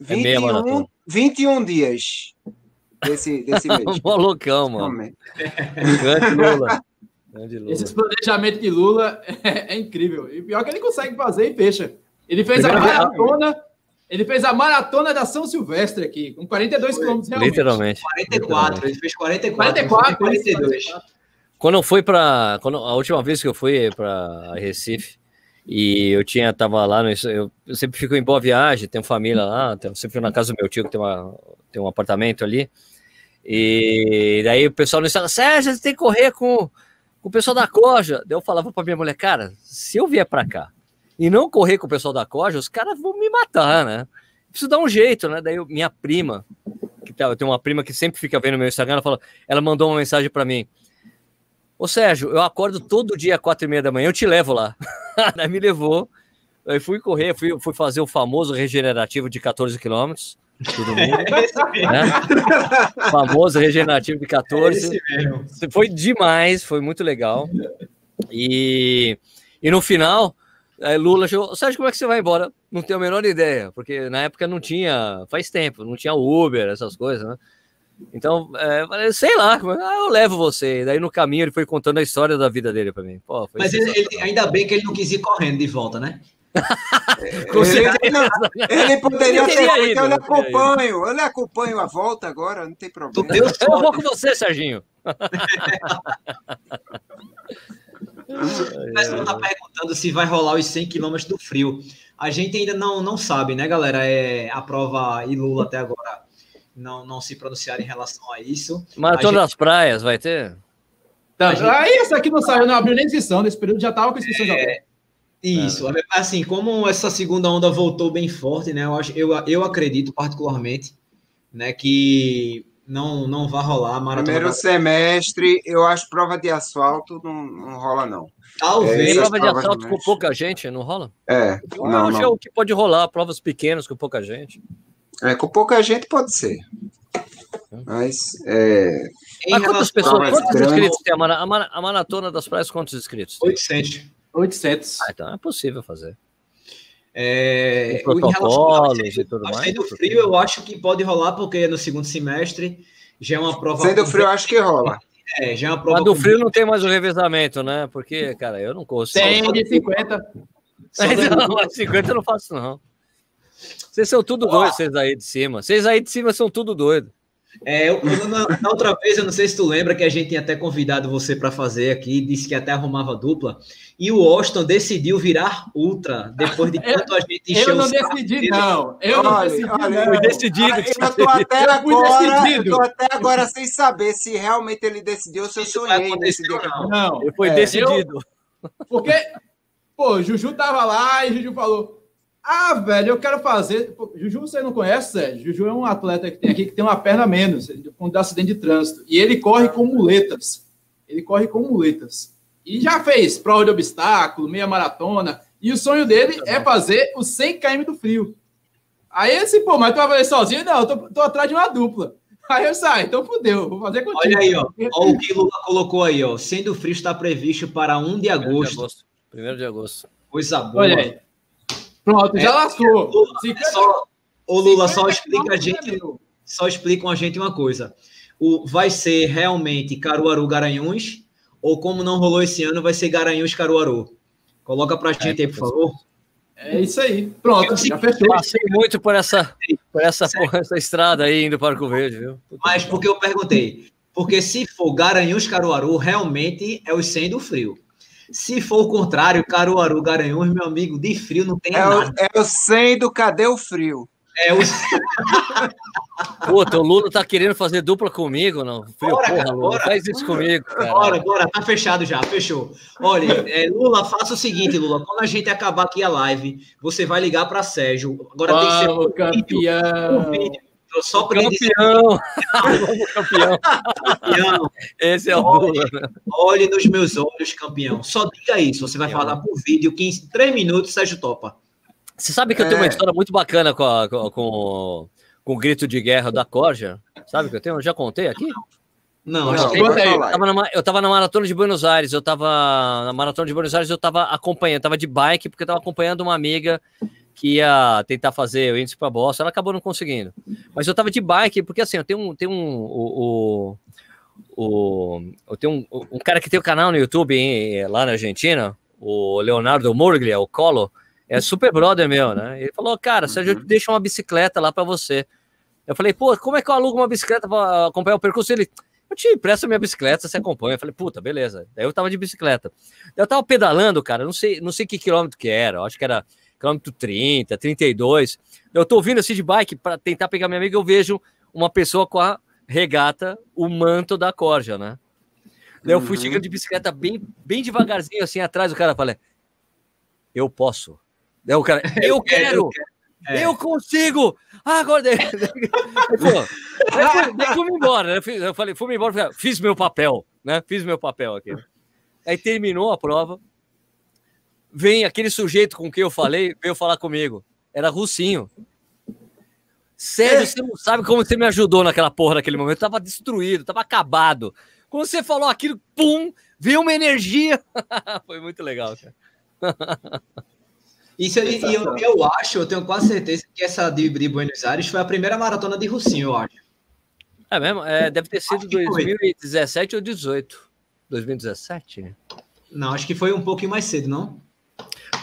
21, 21 dias desse, desse mês. Malucão, mano. Grande Lula. Grande Lula. Esse planejamento de Lula é, é, incrível. E pior que ele consegue fazer e fecha. Ele fez a maratona. Ele fez a maratona da São Silvestre aqui, com 42 quilômetros realmente. Literalmente. 44, ele fez 44. 44, 42. Quando eu fui para, a última vez que eu fui para Recife, e eu tinha tava lá, no, eu, eu, sempre fico em boa viagem, tenho família lá, tenho, sempre fico na casa do meu tio que tem, uma, tem um apartamento ali. E daí o pessoal no Instagram, Sérgio, você tem que correr com, com o pessoal da Coja. Daí eu falava para minha mulher, cara, se eu vier para cá e não correr com o pessoal da Coja, os caras vão me matar, né? Preciso dar um jeito, né? Daí eu, minha prima, que tá, eu tenho uma prima que sempre fica vendo meu Instagram, ela, falou, ela mandou uma mensagem para mim. Ô Sérgio, eu acordo todo dia às quatro e meia da manhã, eu te levo lá. Daí me levou, aí fui correr, fui, fui fazer o famoso regenerativo de 14 quilômetros todo mundo. É né? Famoso regenerativo de 14. É foi demais, foi muito legal. E, e no final, Lula chegou. Sérgio, como é que você vai embora? Não tenho a menor ideia, porque na época não tinha, faz tempo, não tinha Uber, essas coisas, né? Então, é, sei lá, ah, eu levo você. Daí no caminho ele foi contando a história da vida dele para mim. Pô, Mas ele, ele, ainda bem que ele não quis ir correndo de volta, né? ele, não, ele poderia ter feito, eu lhe acompanho, eu lhe acompanho a volta agora, não tem problema. Eu vou com você, Serginho. O pessoal está perguntando se vai rolar os 100 km do frio. A gente ainda não, não sabe, né, galera? É, a prova e Lula até agora não, não se pronunciaram em relação a isso. Maratona gente... das Praias vai ter? Tá, gente... Aí essa aqui não saiu, não abriu nem inscrição, nesse período já estava com inscrição é... já. Isso, é. assim, como essa segunda onda voltou bem forte, né? Eu, acho, eu, eu acredito particularmente, né, que não, não vai rolar a maratona. Primeiro semestre, eu acho prova de asfalto não, não rola, não. Talvez. É, prova de asfalto com pouca gente, não rola? É. Eu não, acho não. que pode rolar, provas pequenas com pouca gente. É, com pouca gente pode ser. Mas. É... Mas quantas pessoas, quantos grandes... inscritos tem a, a, maratona das praias? Quantos inscritos? 800. 800. Ah, então é possível fazer. É, e tudo mais. Sendo frio, eu acho que pode rolar, porque no segundo semestre já é uma prova. Sendo frio, eu acho que rola. É, já é uma prova. Mas do frio não tem mais o revezamento, né? Porque, cara, eu não consigo. Tem de 50. Não, 50 eu não faço, não. Vocês são tudo doidos, vocês aí de cima. Vocês aí de cima são tudo doido. É, eu, na, na, outra vez, eu não sei se tu lembra que a gente tinha até convidado você para fazer aqui, disse que até arrumava dupla, e o Austin decidiu virar ultra depois de tanto a gente encheu Eu não decidi, não. Eu não decidi, olha, decidido. Eu tô até até agora sem saber se realmente ele decidiu ou se eu sonhei. Não, não. Ele foi é, decidido. Eu, porque, pô, Juju tava lá e Juju falou ah, velho, eu quero fazer. Juju, você não conhece, Sérgio? Juju é um atleta que tem aqui que tem uma perna menos, quando dá acidente de trânsito. E ele corre com muletas. Ele corre com muletas. E já fez prova de obstáculo, meia maratona. E o sonho dele é fazer os 100 km do frio. Aí esse, pô, mas tu vai fazer sozinho? Não, eu tô, tô atrás de uma dupla. Aí eu saio, então fudeu, vou fazer contigo. Olha aí, ó. Olha o que Lula colocou aí, ó. Sendo frio está previsto para 1 de agosto. de agosto. Primeiro de agosto. Coisa boa. Olha aí. Pronto, já É, Cinquenta- é só, ô Lula, só 59 explica a gente, só explicam a gente uma coisa. O, vai ser realmente Caruaru Garanhuns ou como não rolou esse ano, vai ser Garanhuns Caruaru? Coloca pra gente aí, por favor. É isso aí. Pronto, já fechou. Passei muito por essa, por essa, porra, essa estrada aí indo para o Verde, viu? Puta Mas que porque eu perguntei. Porque se for Garanhuns Caruaru, realmente é os 100 do frio. Se for o contrário, Caruaru Garanhuns, meu amigo, de frio não tem É nada. o, é o 100 do Cadê o Frio? É os Puta, o Lula tá querendo fazer dupla comigo, não? Frio, Bora, porra, cara, Lula, bora. faz isso comigo, cara. Bora, bora, tá fechado já, fechou. Olha, é, Lula, faça o seguinte, Lula, quando a gente acabar aqui a live, você vai ligar para Sérgio. Agora tem que ser Vamos, por vídeo, campeão. por vídeo. Só Campeão! Campeão! campeão. Esse é o né? Olhe nos meus olhos, campeão. Só diga isso. Você vai falar por vídeo, 15, 3 minutos, Sérgio topa. Você sabe que eu tenho uma É. história muito bacana com, a- com, com, com o grito de guerra da Corja? Sabe que eu tenho? Eu já contei aqui? Não, Não, acho que conta aí. vai Eu tava, na, eu tava na maratona de Buenos Aires, eu tava na maratona de Buenos Aires, eu tava acompanhando, eu tava de bike, porque eu tava acompanhando uma amiga que ia tentar fazer o índice para Boston, ela acabou não conseguindo. Mas eu tava de bike, porque assim, eu tenho um, tenho um o, o, o- eu tenho um, um cara que tem o canal no YouTube hein, lá na Argentina, o Leonardo Murglia, o Colo, é super brother meu, né? Ele falou, cara, Sérgio, eu te deixo uma bicicleta lá para você. Eu falei, pô, como é que eu alugo uma bicicleta para acompanhar o percurso? Ele, eu te empresto a minha bicicleta, você acompanha. Eu falei, puta, beleza. Daí eu tava de bicicleta. Eu tava pedalando, cara, não sei, não sei que quilômetro que era, eu acho que era quilômetro 30, 32. Eu tô vindo assim de bike para tentar pegar minha amiga, eu vejo uma pessoa com a regata, o manto da corja, né? Daí eu fui Uhum. chegando de bicicleta bem, bem devagarzinho assim atrás, o cara fala, eu posso. Daí o cara, eu quero, É. eu consigo. Ah, agora daí, daí, embora, né? Eu falei, fui embora, falei, fiz meu papel, né? Fiz meu papel aqui. Aí terminou a prova. Vem aquele sujeito com quem eu falei, veio falar comigo. Era Russinho. Sério, você não sabe como você me ajudou naquela porra naquele momento. Eu tava destruído, tava acabado. Quando você falou aquilo, pum, veio uma energia. Foi muito legal, cara. Isso, e eu, eu acho, eu tenho quase certeza que essa de, de Buenos Aires foi a primeira maratona de Russinho, eu acho. É mesmo? É, deve ter sido Acho que foi. 2017 ou 18. 2017? Não, acho que foi um pouquinho mais cedo, não?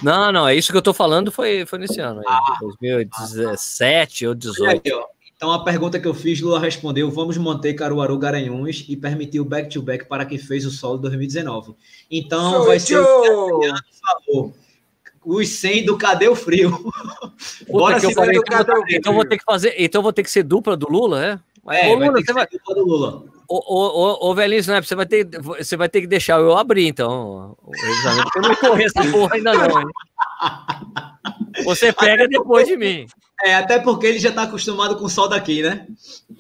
Não, não, é isso que eu tô falando foi, foi nesse ano. Aí, Ah. 2017 ou Olha 18. aí, ó. Então a pergunta que eu fiz, Lula respondeu: vamos manter Caruaru Garanhuns e permitir o back-to-back para quem fez o solo 2019. Então Sou vai ser eu. o favor. Os 100 do Cadê o Frio? Puta que eu se falei, do então, vou- Cadê o então vou ter que fazer, então vou ter que ser dupla do Lula, é? Mas, É, ô, Lula, você vai, culpa do Lula. ô, ô, ô, ô, velhinho Snap, você vai ter, você vai ter que deixar eu abrir, então, porque eu não corri essa porra ainda não, hein? Você pega depois de mim. É, até porque ele já está acostumado com o sol daqui, né?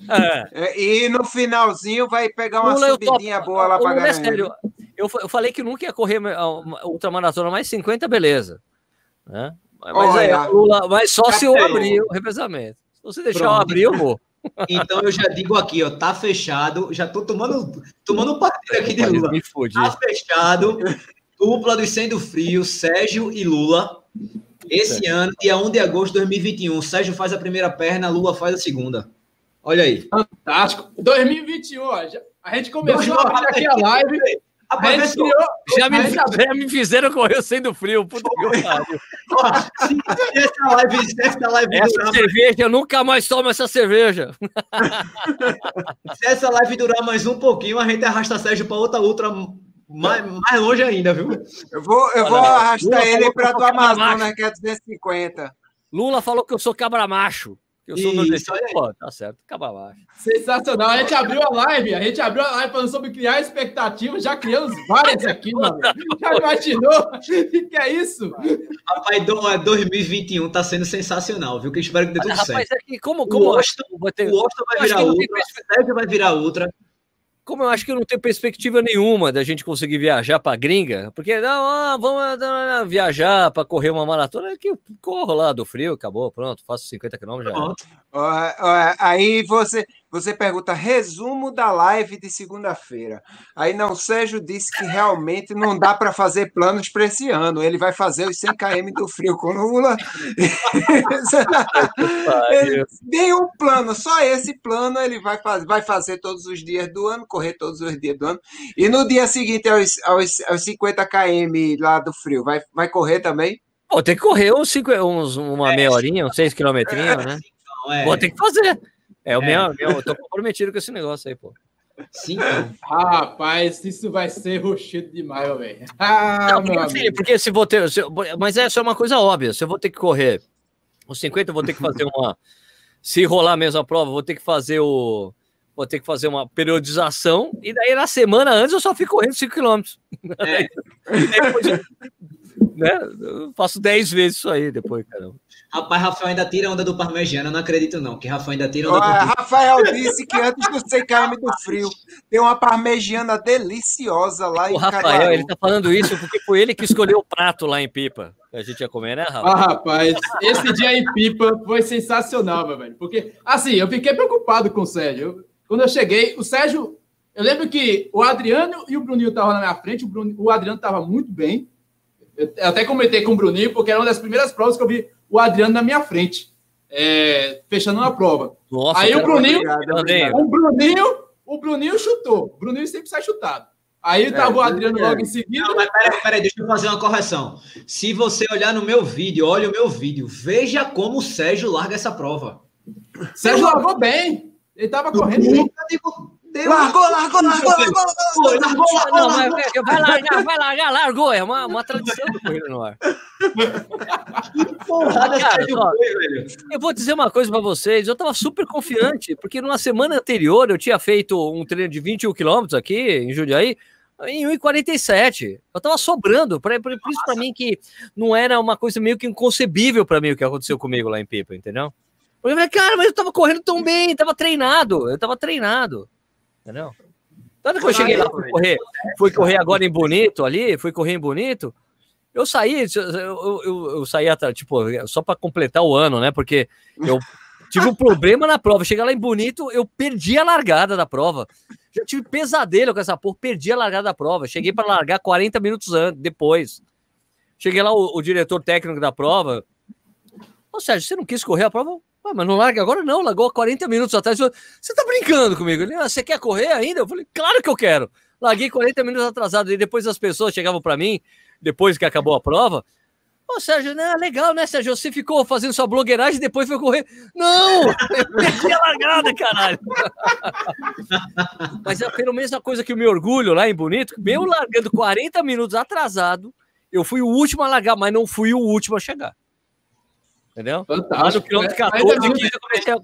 É. É, E no finalzinho vai pegar uma Lula, eu topo. subidinha boa lá pra Lula, é sério, eu, eu falei que nunca ia correr ultramaratona mais 50, beleza. Né? Mas, aí, Olha. Lula, mas só se eu abrir o revezamento. Se você deixar eu Pronto. abrir, eu vou. Então eu já digo aqui, ó, tá fechado. Já tô tomando, tomando partido aqui de Lula. Tá fechado. Dupla dos 100 do Frio, Sérgio e Lula. Esse ano, dia 1 de agosto de 2021. Sérgio faz a primeira perna, Lula faz a segunda. Olha aí. Fantástico. 2021, ó. já- a gente começou a abrir aqui a live. A Rapaz, criou. Já me, já me fizeram correr sendo frio. Puta que pariu. se, essa live, se essa live Essa durar, cerveja, eu nunca mais tomo essa cerveja. se essa live durar mais um pouquinho, a gente arrasta Sérgio para outra ultra mais, mais longe ainda, viu? Eu vou, eu vou arrastar Lula ele falou para do Amazonas, que é 250. Lula falou que eu sou cabra macho. Que eu sou nordestino. Pô, tá certo, cabra macho. Sensacional. A gente abriu a live. A gente abriu a live falando sobre criar expectativas. Já criamos várias aqui, mano. Já imaginou? O que é isso? Rapaz, do- 2021 tá sendo sensacional, viu? Que eu espero que dê tudo Rapaz, certo. é que como, O como Austin- vou ter- O Austin vai virar ultra, o Sérgio vai virar ultra. Como eu acho que eu não tenho perspectiva nenhuma da gente conseguir viajar para gringa, porque não, ah, vamos não, viajar para correr uma maratona, é que eu corro lá do frio, acabou, pronto, faço 50 quilômetros já. Aí você, você pergunta resumo da live de segunda-feira. Aí não, Sérgio disse que realmente não dá para fazer planos para esse ano. Ele vai fazer os 100 km do frio com Lula. Tem um plano, só esse plano ele vai fazer, vai fazer todos os dias do ano, correr todos os dias do ano. E no dia seguinte aos, aos, aos 50 km lá do frio, vai, vai correr também? Pô, tem que correr uns, cinco, uns uma meia horinha, uns 6 quilômetrinhos, né? Então, é. Vou ter que fazer. É o é. meu, meu, eu tô comprometido com esse negócio aí, pô. Sim. Rapaz, isso vai ser roxido demais, velho. Ah, não, porque, assim, porque se vou ter. Se, mas essa é uma coisa óbvia. Se eu vou ter que correr os 50, eu vou ter que fazer uma. se rolar mesmo a prova, vou ter que fazer o. Vou ter que fazer uma periodização, e daí na semana antes eu só fico correndo 5 km. É. né, eu faço 10 vezes isso aí depois, caramba. Rapaz, Rafael ainda tira onda do parmegiano, eu não acredito não, que Rafael ainda tira onda do... Rafael disse que antes do 100 km do frio, tem uma parmegiana deliciosa lá o em Rafael, ele tá falando isso porque foi ele que escolheu o prato lá em Pipa, que a gente ia comer, né, Rafael? Ah, rapaz, esse dia em Pipa foi sensacional, meu velho, porque, assim, eu fiquei preocupado com o Sérgio. quando eu cheguei, o Sérgio, eu lembro que o Adriano e o Bruninho estavam na minha frente, o, Bruno, o Adriano estava muito bem, eu até comentei com o Bruninho, porque era uma das primeiras provas que eu vi o Adriano na minha frente, é, fechando uma prova. Nossa, Aí o Bruninho, obrigado, o Bruninho, o Bruninho chutou. O Bruninho sempre sai chutado. Aí é, tava o Adriano é. logo em seguida. Não, mas peraí, peraí, deixa eu fazer uma correção. Se você olhar no meu vídeo, olha o meu vídeo, veja como o Sérgio larga essa prova. Sérgio largou bem. Ele tava correndo bem. Largou, largou, largou, largou, largou, largou, largou, Não, mas vai largar, vai largar, largou. É uma, uma tradição do corrida no ar. Que porrada Cara, ó, velho. Eu vou dizer uma coisa pra vocês. Eu tava super confiante, porque numa semana anterior eu tinha feito um treino de 21 quilômetros aqui em Jundiaí, em 1,47. Eu tava sobrando. Por, por isso, para mim, que não era uma coisa meio que inconcebível para mim o que aconteceu comigo lá em Pipa, entendeu? Eu falei, cara, mas eu tava correndo tão bem, tava treinado, eu tava treinado. Entendeu? Tanto que eu cheguei lá, fui correr, fui correr agora em Bonito ali, fui correr em Bonito. Eu saí, eu, eu, eu saí, tipo, só para completar o ano, né? Porque eu tive um problema na prova. Cheguei lá em Bonito, eu perdi a largada da prova. Já tive pesadelo com essa porra, perdi a largada da prova. Cheguei para largar 40 minutos depois. Cheguei lá, o, o diretor técnico da prova. Ô, Sérgio, você não quis correr a prova? Mas não larga agora não, largou 40 minutos atrás. Você tá brincando comigo? Ele, ah, você quer correr ainda? Eu falei, claro que eu quero. Larguei 40 minutos atrasado. E depois as pessoas chegavam para mim, depois que acabou a prova. Ô, Sérgio, né? Legal, né, Sérgio? Você ficou fazendo sua blogueiragem e depois foi correr. Não! Eu perdi a largada, caralho! Mas é pelo menos a coisa que eu me orgulho lá em Bonito, mesmo largando 40 minutos atrasado, eu fui o último a largar, mas não fui o último a chegar. Entendeu? Fantástico. Lá no quilômetro 14 e 15 eu comecei a,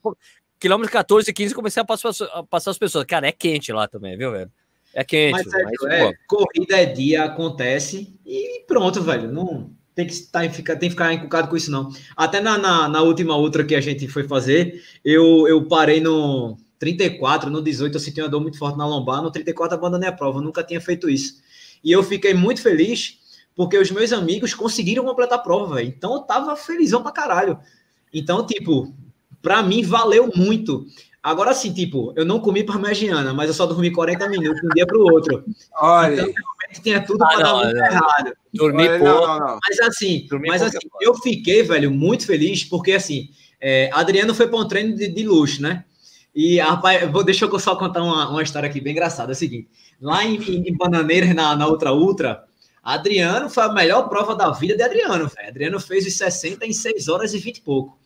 quilômetro 14 e 15 comecei a passar, a passar as pessoas. Cara, é quente lá também, viu, velho? É quente. Mas, é, mas, é, corrida é dia, acontece e pronto, velho. Não tem que, estar, ficar, tem que ficar encucado com isso, não. Até na, na, na, última outra que a gente foi fazer, eu, eu parei no 34, no 18 eu senti uma dor muito forte na lombar, no 34 abandonei a prova, eu nunca tinha feito isso. E eu fiquei muito feliz porque os meus amigos conseguiram completar a prova, velho. Então eu tava felizão pra caralho. Então, tipo, pra mim valeu muito. Agora assim, tipo, eu não comi parmegiana, mas eu só dormi 40 minutos de um dia pro outro. Olha. Então, realmente tinha tudo para ah, dar muito errado. Dormi pouco. Não, não, mas assim, Dormi mas assim, eu fiquei, velho, muito feliz, porque assim, é, Adriano foi para um treino de, de, luxo, né? E, rapaz, vou, deixa eu só contar uma, uma história aqui bem engraçada. É o seguinte, lá em, em Bananeiras, na, na outra Ultra, Adriano foi a melhor prova da vida de Adriano, velho. Adriano fez os 60 em 6 horas e 20 e pouco.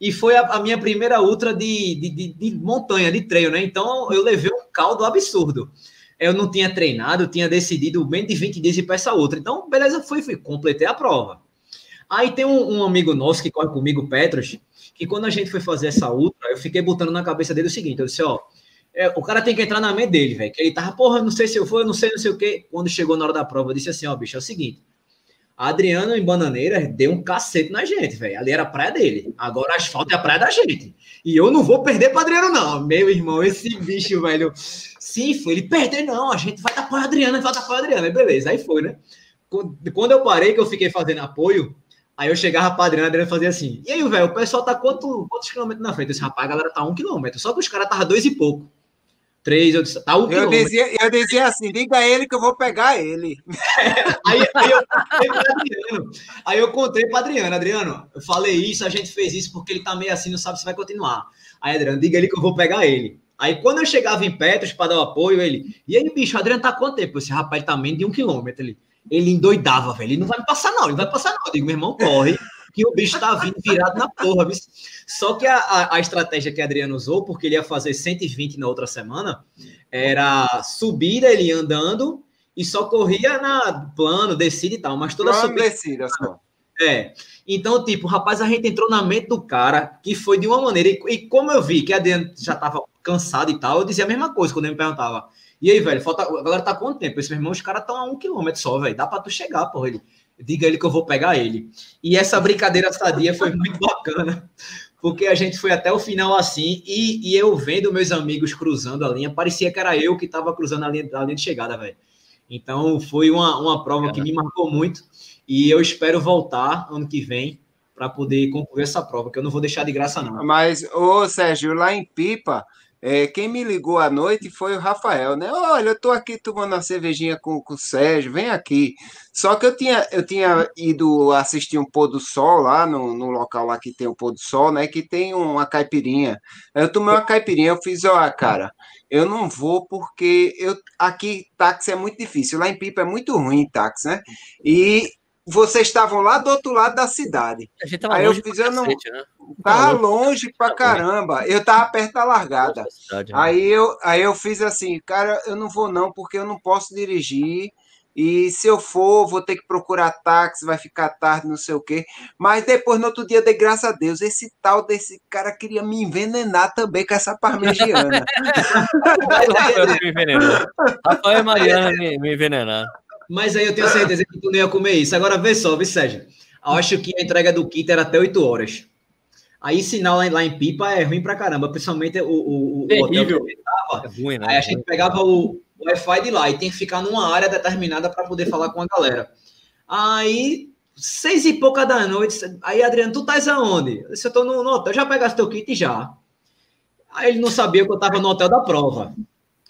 E foi a, a minha primeira ultra de, de, de, de, montanha, de treino, né? Então eu levei um caldo absurdo. Eu não tinha treinado, tinha decidido bem de 20 dias ir para essa outra. Então, beleza, fui, fui, completei a prova. Aí tem um, um, amigo nosso que corre comigo, Petros, que quando a gente foi fazer essa ultra, eu fiquei botando na cabeça dele o seguinte: eu disse, ó, é, o cara tem que entrar na mente dele, velho. Que ele tava, porra, não sei se eu vou, não sei, não sei o quê. Quando chegou na hora da prova, eu disse assim: ó, bicho, é o seguinte. Adriano em Bananeira deu um cacete na gente, velho. Ali era a praia dele. Agora asfalto é a praia da gente. E eu não vou perder para Adriano, não. Meu irmão, esse bicho, velho. Sim, foi. Ele perder, não. A gente vai dar para Adriano, vai dar Adriano. Beleza, aí foi, né? Quando eu parei, que eu fiquei fazendo apoio, aí eu chegava para Adriano, Adriano fazia assim. E aí, velho, o pessoal tá quanto, quantos quilômetros na frente? Esse rapaz, a galera tá um quilômetro. Só que os caras estavam dois e pouco três, eu disse, tá um eu dizia, eu dizia assim, diga a ele que eu vou pegar ele. aí, aí, eu Adriano, aí eu contei para Adriano, Adriano, eu falei isso, a gente fez isso porque ele tá meio assim, não sabe se vai continuar. Aí, Adriano, diga ele que eu vou pegar ele. Aí, quando eu chegava em Petros para dar o apoio, ele, e aí, bicho, o Adriano tá quanto tempo? Esse rapaz tá menos de um quilômetro. Ele, ele endoidava, velho, ele não vai me passar não, ele vai passar não. Eu digo, meu irmão, corre que o bicho tá vindo virado na porra. Só que a, a, a, estratégia que Adriano usou, porque ele ia fazer 120 na outra semana, era subida, ele andando e só corria na plano, descida e tal, mas toda plano, subida. descida só. É. Então, tipo, rapaz, a gente entrou na mente do cara que foi de uma maneira. E, e como eu vi que Adriano já tava cansado e tal, eu dizia a mesma coisa quando ele me perguntava. E aí, velho, falta. Agora tá quanto tempo? Esse meu irmão, os caras estão a um quilômetro só, velho. Dá pra tu chegar, porra. Ele diga ele que eu vou pegar ele. E essa brincadeira sadia foi muito bacana, porque a gente foi até o final assim, e, e eu vendo meus amigos cruzando a linha, parecia que era eu que estava cruzando a linha, a linha de chegada, velho. Então foi uma, uma prova que me marcou muito, e eu espero voltar ano que vem para poder concluir essa prova, que eu não vou deixar de graça, não. Mas, ô Sérgio, lá em Pipa, é, quem me ligou à noite foi o Rafael, né? Olha, eu tô aqui tomando uma cervejinha com, com o Sérgio, vem aqui. Só que eu tinha, eu tinha ido assistir um pôr do sol lá no, no local lá que tem o pôr do sol, né? Que tem uma caipirinha. Eu tomei uma caipirinha, eu fiz, ó, cara, eu não vou porque eu aqui táxi é muito difícil. Lá em Pipa é muito ruim táxi, né? E vocês estavam lá do outro lado da cidade. A gente tava Aí longe eu fiz, eu não, cacete, né? Tava longe pra caramba. Eu tava perto da largada. Cidade, né? aí, eu, aí eu fiz assim, cara, eu não vou não, porque eu não posso dirigir. E se eu for, vou ter que procurar táxi, vai ficar tarde, não sei o quê. Mas depois, no outro dia, de graças a Deus, esse tal desse cara queria me envenenar também com essa parmegiana. Rafael me envenenou. Rafael e Mariana me, me envenenaram. Mas aí eu tenho certeza que tu não ia comer isso. Agora vê só, vê, Sérgio. Acho que a entrega do kit era até 8 horas. Aí sinal lá, lá em Pipa é ruim pra caramba, principalmente o, o, o hotel que. É ruim, né? Aí a gente pegava o, Wi-Fi de lá e tem que ficar numa área determinada para poder falar com a galera. Aí, seis e pouca da noite, aí Adriano, tu estás aonde? Eu disse, eu tô no, no hotel, já pegaste teu kit já. Aí ele não sabia que eu tava no hotel da prova.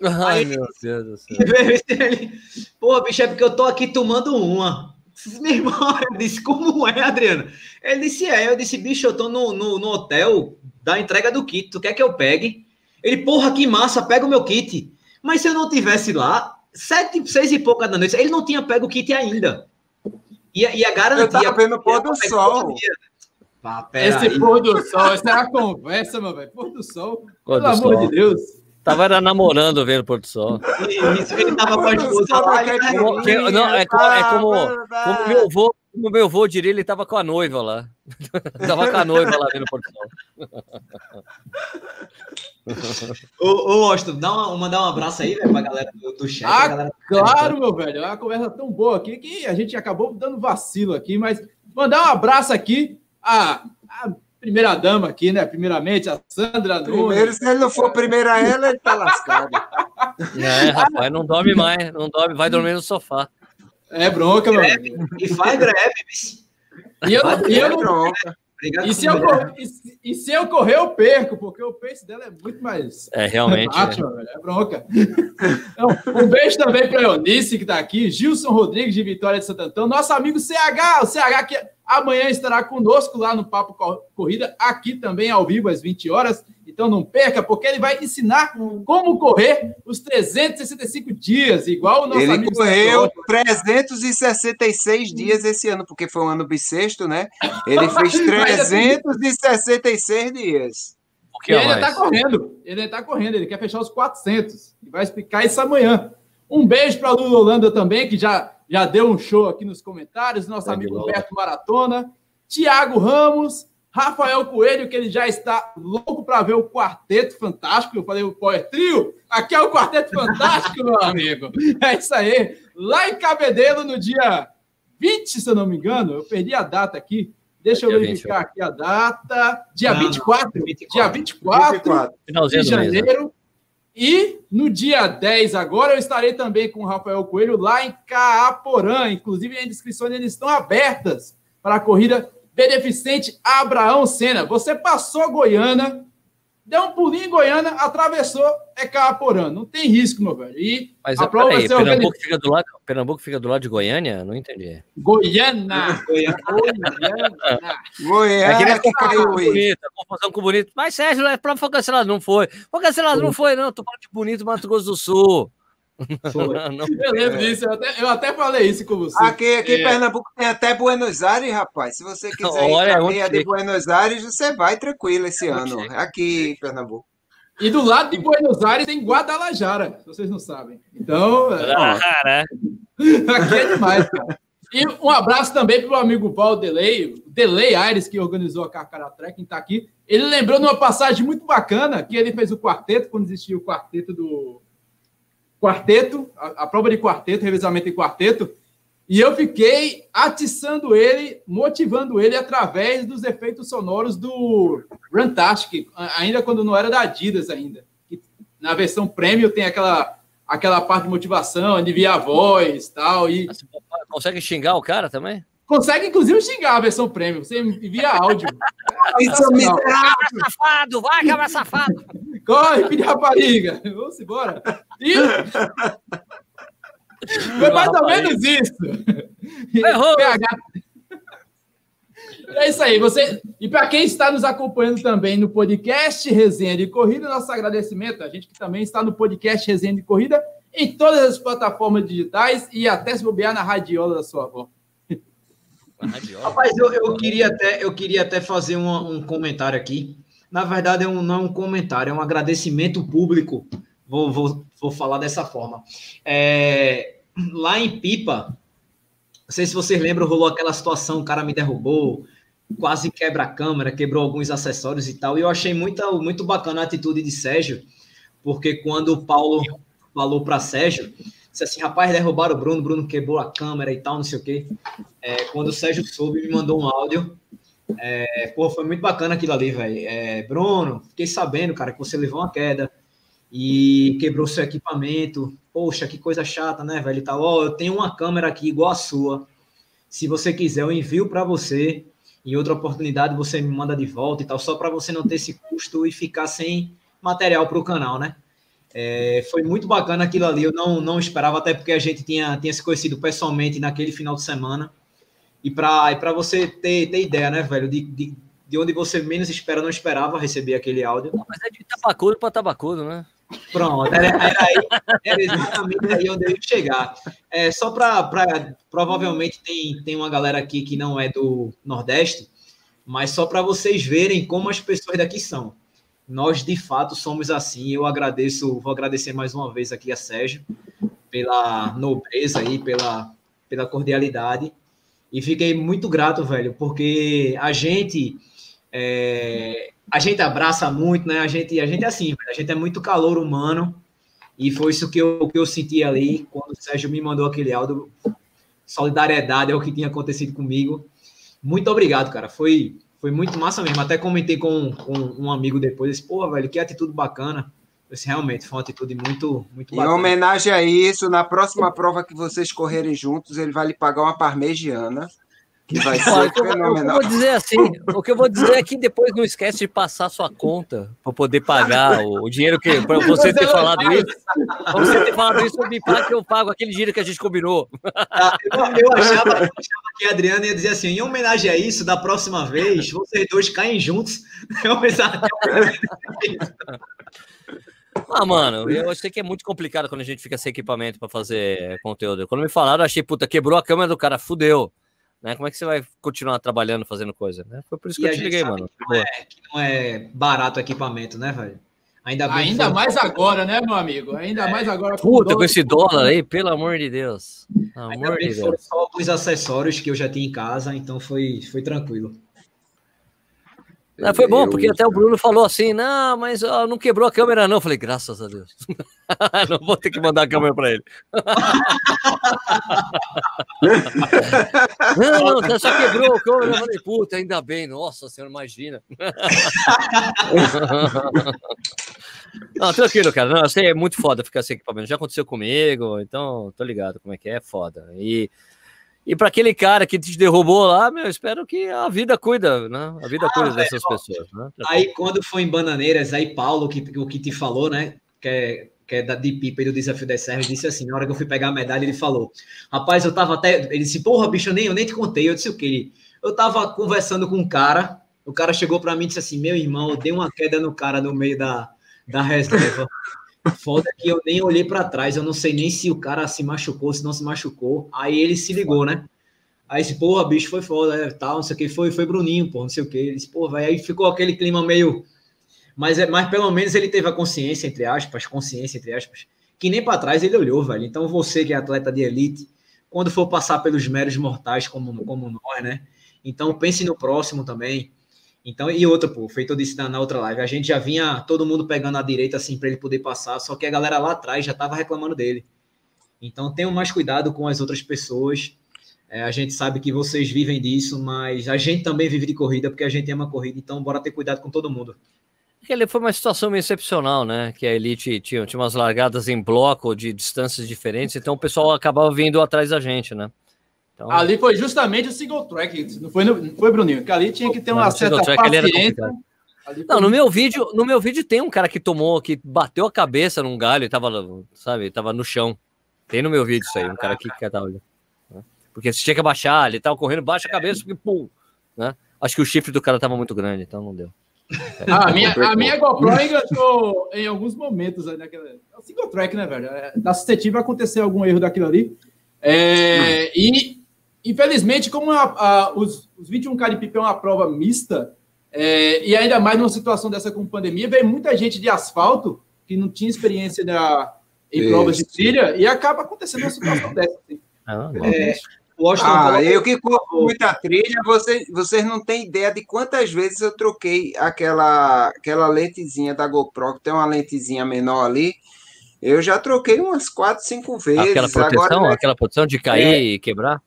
Ai, Aí, meu Deus do céu. Ele, Pô, bicho, é porque eu tô aqui tomando uma. Meu irmão, eu disse, como é, Adriano? Ele disse, é. Eu disse, bicho, eu tô no, no, no, hotel da entrega do kit. Tu quer que eu pegue? Ele, porra, que massa, pega o meu kit. Mas se eu não tivesse lá, sete, seis e pouca da noite, ele não tinha pego o kit ainda. E, e a garantia... Eu tava vendo o pôr do sol. Esse aí. pôr do sol, essa é a conversa, meu velho. Pôr do sol, pôr pelo do amor sol. de Deus. Tava era namorando vendo o pôr do sol. Isso, ele tava com a esposa lá. Como, que, não, é como, é como, como meu avô, como meu avô diria, ele tava com a noiva lá. tava com a noiva lá vendo o pôr do sol. ô, ô Austin, dá uma, mandar um abraço aí, velho, pra galera do, do chat. Ah, galera... claro, meu velho. É uma conversa tão boa aqui que a gente acabou dando vacilo aqui, mas mandar um abraço aqui a, a primeira dama aqui, né? Primeiramente, a Sandra Primeiro, se ele não for primeira ela, ele tá lascado. É, rapaz, não dorme mais, não dorme, vai dormir no sofá. É bronca, mano. E faz greve, e eu, e eu não, e, se eu, e, e, se eu correr, eu perco, porque o pace dela é muito mais. É, realmente. é. é bronca. Então, um beijo também para Eunice, que está aqui, Gilson Rodrigues, de Vitória de Santo Antônio, nosso amigo CH, o CH que amanhã estará conosco lá no Papo Corrida, aqui também ao vivo, às 20 horas. Então não perca, porque ele vai ensinar como correr os 365 dias, igual o nosso ele amigo. Ele correu 366 dias esse ano, porque foi um ano bissexto, né? Ele fez 366 dias. E ele está correndo, ele está correndo, ele quer fechar os 400 e vai explicar isso amanhã. Um beijo para a Lula Holanda também, que já, já deu um show aqui nos comentários, nosso amigo Roberto Maratona, Tiago Ramos, Rafael Coelho, que ele já está louco para ver o Quarteto Fantástico. Eu falei o Power Trio. Aqui é o Quarteto Fantástico, meu amigo. É isso aí. Lá em Cabedelo, no dia 20, se eu não me engano. Eu perdi a data aqui. Deixa eu verificar 20, aqui a data. Dia não, 24, 24. Dia 24, 24. de janeiro. Né? E no dia 10 agora eu estarei também com o Rafael Coelho lá em Caaporã. Inclusive, as inscrições ainda estão abertas para a corrida beneficente Abraão Senna. Você passou Goiânia, deu um pulinho em Goiânia, atravessou, é Caaporã. Não tem risco, meu velho. E Mas a prova vai ser Pernambuco, fica do lado, Pernambuco fica do lado de Goiânia? Não entendi. Goiânia! Goiânia! Goiânia! É que caiu bonito, confusão com bonito. Mas, Sérgio, a prova foi cancelada. Não foi. Foi cancelada, não foi, não. Tô falando de bonito, Mato Grosso do Sul. não, eu lembro é. disso, eu até, eu até falei isso com você. Aqui, aqui é. em Pernambuco tem até Buenos Aires, rapaz. Se você quiser Olha, ir para de Buenos Aires, você vai tranquilo esse ano. Aqui em Pernambuco. E do lado de Buenos Aires tem Guadalajara, se vocês não sabem. Então, é, aqui é demais, cara. E um abraço também para o amigo Val Delay, Delay Aires, que organizou a Carcara Trek, está aqui. Ele lembrou de uma passagem muito bacana que ele fez o quarteto, quando existia o quarteto do, quarteto, a, a prova de quarteto, revezamento em quarteto, e eu fiquei atiçando ele, motivando ele através dos efeitos sonoros do Rantastic, ainda quando não era da Adidas ainda. Na versão premium tem aquela aquela parte de motivação, aliviar a voz tal, e Você consegue xingar o cara também? Consegue, inclusive, xingar a versão premium. Você envia áudio. Isso é miserável! safado! Vai, cabra safado! Corre, filho de rapariga! Vamos embora. E... Foi mais ou menos isso. Errou! É isso aí. Você... E para quem está nos acompanhando também no podcast Resenha de Corrida, nosso agradecimento. A gente que também está no podcast Resenha de Corrida em todas as plataformas digitais e até se bobear na radiola da sua avó. Rapaz, eu, eu, queria até, eu queria até fazer uma, um comentário aqui. Na verdade, é um, não é um comentário, é um agradecimento público. Vou, vou, vou falar dessa forma. É, lá em Pipa, não sei se vocês lembram, rolou aquela situação, o cara me derrubou, quase quebra a câmera, quebrou alguns acessórios e tal. E eu achei muito, muito bacana a atitude de Sérgio, porque quando o Paulo falou para Sérgio, disse assim, rapaz, derrubaram o Bruno, Bruno quebrou a câmera e tal, não sei o quê. É, quando o Sérgio soube, me mandou um áudio. É, pô, foi muito bacana aquilo ali, velho. É, Bruno, fiquei sabendo, cara, que você levou uma queda e quebrou seu equipamento. Poxa, que coisa chata, né, velho? Tal. Ó, eu tenho uma câmera aqui igual a sua. Se você quiser, eu envio para você. Em outra oportunidade, você me manda de volta e tal, só para você não ter esse custo e ficar sem material para o canal, né? É, foi muito bacana aquilo ali, eu não, não esperava, até porque a gente tinha, tinha se conhecido pessoalmente naquele final de semana. E para e você ter, ter ideia, né, velho, de, de, de onde você menos espera, não esperava receber aquele áudio. Mas é de tabacudo para tabacudo, né? Pronto, era, era, aí, era exatamente aí onde eu ia chegar. É, só para. Provavelmente tem, tem uma galera aqui que não é do Nordeste, mas só para vocês verem como as pessoas daqui são nós de fato somos assim. Eu agradeço, vou agradecer mais uma vez aqui a Sérgio pela nobreza aí, pela, pela cordialidade. E fiquei muito grato, velho, porque a gente é, a gente abraça muito, né? A gente, a gente é assim, a gente é muito calor humano. E foi isso que eu, que eu senti ali quando o Sérgio me mandou aquele áudio. Solidariedade é o que tinha acontecido comigo. Muito obrigado, cara. Foi foi muito massa mesmo. Até comentei com, com um amigo depois, disse, pô, velho, que atitude bacana. Disse, realmente, foi uma atitude muito, muito bacana. Em homenagem a isso, na próxima prova que vocês correrem juntos, ele vai lhe pagar uma parmegiana que vai ser o que eu vou dizer assim, o que eu vou dizer é que depois não esquece de passar sua conta para poder pagar o, o dinheiro que para você ter falado isso. Para você ter falado isso, eu me pago que eu pago aquele dinheiro que a gente combinou. Ah, eu, eu, achava, eu, achava, que a Adriana ia dizer assim, em homenagem a isso, da próxima vez, vocês dois caem juntos. Eu pensava Ah, mano, eu achei que é muito complicado quando a gente fica sem equipamento para fazer conteúdo. Quando me falaram, eu achei, puta, quebrou a câmera do cara, fudeu. Né? Como é que você vai continuar trabalhando, fazendo coisa? Né? Foi por isso que e eu te liguei, mano. Que não, é, que não, é, barato o equipamento, né, velho? Ainda, bem Ainda mais agora, né, meu amigo? Ainda é. mais agora. Com Puta, com esse dólar aí, pelo amor de Deus. Amor Ainda bem de Deus. Foram só alguns acessórios que eu já tinha em casa, então foi, foi tranquilo. É, foi bom, porque até o Bruno falou assim: não, mas ó, não quebrou a câmera, não. Eu falei, graças a Deus. não vou ter que mandar a câmera para ele. não, não, só quebrou a câmera. Eu falei, puta, ainda bem, nossa senhora, imagina. não, tranquilo, cara. Não, sei, é muito foda ficar sem equipamento. Já aconteceu comigo, então tô ligado como é que é, é foda. E e para aquele cara que te derrubou lá, meu, espero que a vida cuida, né? A vida ah, cuida dessas pessoas. Né? Aí, quando foi em Bananeiras, aí Paulo, que, o que te falou, né? Que é, que é da de Pipa e do Desafio das Serras, disse assim: na hora que eu fui pegar a medalha, ele falou: Rapaz, eu tava até. Ele disse: Porra, bicho, eu nem, eu nem te contei. Eu disse o quê? Eu tava conversando com um cara, o cara chegou para mim e disse assim: Meu irmão, eu dei uma queda no cara no meio da, da reserva. Foda que eu nem olhei para trás, eu não sei nem se o cara se machucou, se não se machucou. Aí ele se ligou, né? Aí disse, porra, bicho, foi foda, é, tal, não sei o que, foi, foi Bruninho, pô, não sei o que. Ele disse, pô, aí ficou aquele clima meio. Mas, é, mas pelo menos ele teve a consciência, entre aspas, consciência, entre aspas, que nem para trás ele olhou, velho. Então você que é atleta de elite, quando for passar pelos meros mortais como, como nós, né? Então pense no próximo também. Então, e outra, pô, feito eu disse na, na, outra live, a gente já vinha todo mundo pegando a direita assim para ele poder passar, só que a galera lá atrás já tava reclamando dele. Então, tenham mais cuidado com as outras pessoas. É, a gente sabe que vocês vivem disso, mas a gente também vive de corrida porque a gente ama corrida, então bora ter cuidado com todo mundo. Ele foi uma situação meio excepcional, né? Que a Elite tinha, tinha umas largadas em bloco de distâncias diferentes, então o pessoal acabava vindo atrás da gente, né? Então... Ali foi justamente o single track, não foi, não foi Bruninho, que ali tinha que ter uma não, certa paciência. Não, no meu vídeo, no meu vídeo tem um cara que tomou, que bateu a cabeça num galho e tava, sabe, tava no chão. Tem no meu vídeo isso aí, um cara aqui que tava. Né? Porque você tinha que abaixar, ele tava correndo, baixa a cabeça, porque pum, né? Acho que o chifre do cara tava muito grande, então não deu. Ah, a, minha, a minha GoPro engatou em alguns momentos aí naquela. É o single track, né, velho? É, tá suscetível a acontecer algum erro daquilo ali. É, e Infelizmente, como a, a, os, os 21K de pipa é uma prova mista, é, e ainda mais numa situação dessa com pandemia, vem muita gente de asfalto que não tinha experiência da, em Isso. provas de trilha e acaba acontecendo uma situação dessa. Assim. Ah, é, ah, eu que corro muita trilha, vocês, vocês não têm ideia de quantas vezes eu troquei aquela, aquela lentezinha da GoPro, que tem uma lentezinha menor ali. Eu já troquei umas quatro, cinco vezes. Aquela proteção, Agora, aquela proteção de cair é, e quebrar?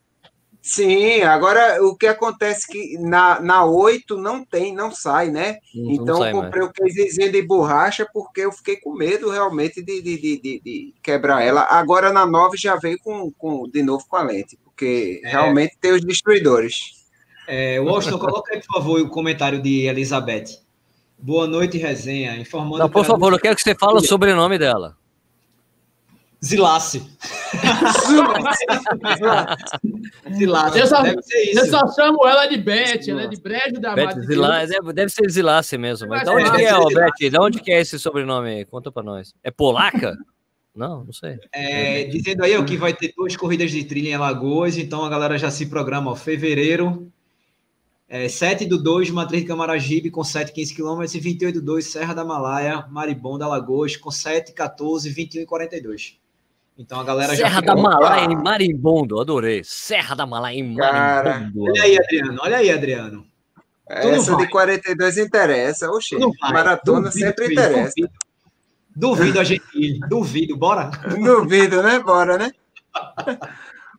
Sim, agora o que acontece que na, na 8 não tem, não sai, né? Não, então não eu comprei mais. o casezinho de borracha porque eu fiquei com medo realmente de, de, de, de, quebrar ela. Agora na 9 já veio com, com, de novo com a lente, porque é. realmente tem os destruidores. É, Washington, coloca aí, por favor, o comentário de Elizabeth. Boa noite, resenha. Informando. Não, por favor, eu quero que você fale o sobrenome dela. Zilace. Zilace. Eu só, deve ser isso. Eu só chamo ela de Beth, ela é de Brejo da Beth Zilace, deve, deve ser Zilace mesmo. Mas, de onde que é, ó, Beth? De onde que é esse sobrenome aí? Conta pra nós. É polaca? Não, não sei. É, dizendo aí ó, que vai ter duas corridas de trilha em Alagoas, então a galera já se programa, ó, fevereiro, é, 7 do 2, Matriz de Camaragibe, com 7, 15 km, e 28 do 2, Serra da Malaya, Maribonda, Alagoas, com 7, 14, 21 e 42. Então a galera Serra já. Serra da Malá em Marimbondo, adorei. Serra da Malá em Marimbondo. olha aí, Adriano, olha aí, Adriano. Essa de 42 interessa. Oxê, maratona duvido, sempre duvido, interessa. Duvido, duvido a gente ir, duvido, bora? Duvido, né? Bora, né?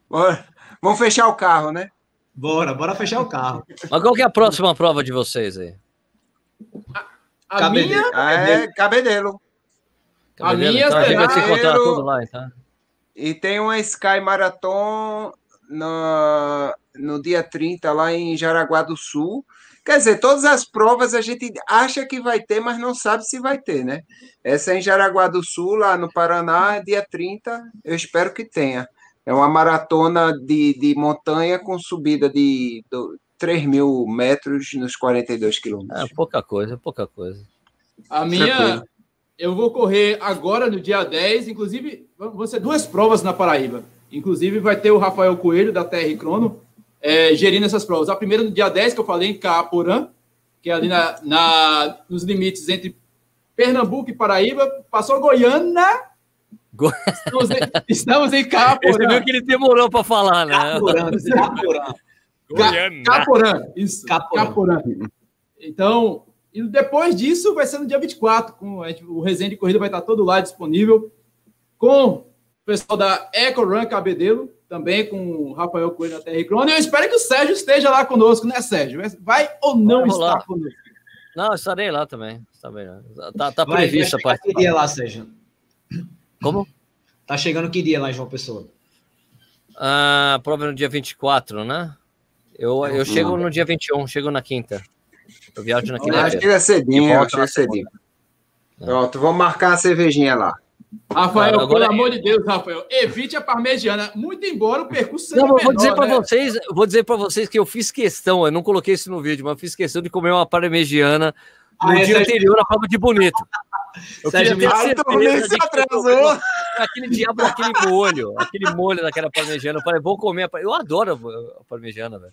Bora. Vamos fechar o carro, né? Bora, bora fechar o carro. Mas qual que é a próxima prova de vocês aí? A, a minha é Cabedelo. A minha então, a gente vai se encontrar tudo lá, então. E tem uma Sky Marathon no, no dia 30 lá em Jaraguá do Sul. Quer dizer, todas as provas a gente acha que vai ter, mas não sabe se vai ter, né? Essa é em Jaraguá do Sul, lá no Paraná, dia 30, eu espero que tenha. É uma maratona de, de montanha com subida de, de 3 mil metros nos 42 quilômetros. É pouca coisa, pouca coisa. A minha, eu vou correr agora no dia 10, inclusive, vão ser duas provas na Paraíba. Inclusive, vai ter o Rafael Coelho, da TR Crono, é, gerindo essas provas. A primeira no dia 10, que eu falei, em Caaporã, que é ali na, na, nos limites entre Pernambuco e Paraíba. Passou Goiânia. Go... Estamos, em, estamos em Caaporã. Você viu que ele demorou para falar, né? Caaporã. Goiânia. Caporã, isso. Caporã. Caporã. Então, e depois disso vai ser no dia 24, com o resenha de corrida vai estar todo lá disponível, com o pessoal da Eco Run Cabedelo, também com o Rafael Coelho da TR Crone. Eu espero que o Sérgio esteja lá conosco, né, Sérgio? Vai ou não vai estar conosco? Não, estarei lá também. Estarei lá. Tá, tá previsto a parte. Que dia lá, Sérgio? Como? Tá chegando que dia lá João Pessoa? Ah, prova no dia 24, né? Eu, eu chego no dia 21, chego na quinta. Eu viajo na quinta. Acho que é cedinho, acho que é cedinho. Pronto, vamos marcar a cervejinha lá. Rafael, agora... pelo amor de Deus, Rafael, evite a parmegiana. Muito embora o percurso seja não, menor, vou dizer para né? vocês, vou dizer para vocês que eu fiz questão, eu não coloquei isso no vídeo, mas fiz questão de comer uma parmegiana no ah, dia anterior à prova de bonito. Eu Sérgio, queria ter certeza de atrasou. aquele diabo daquele molho, aquele molho daquela parmegiana. Eu falei, vou comer. Eu adoro a parmegiana, velho.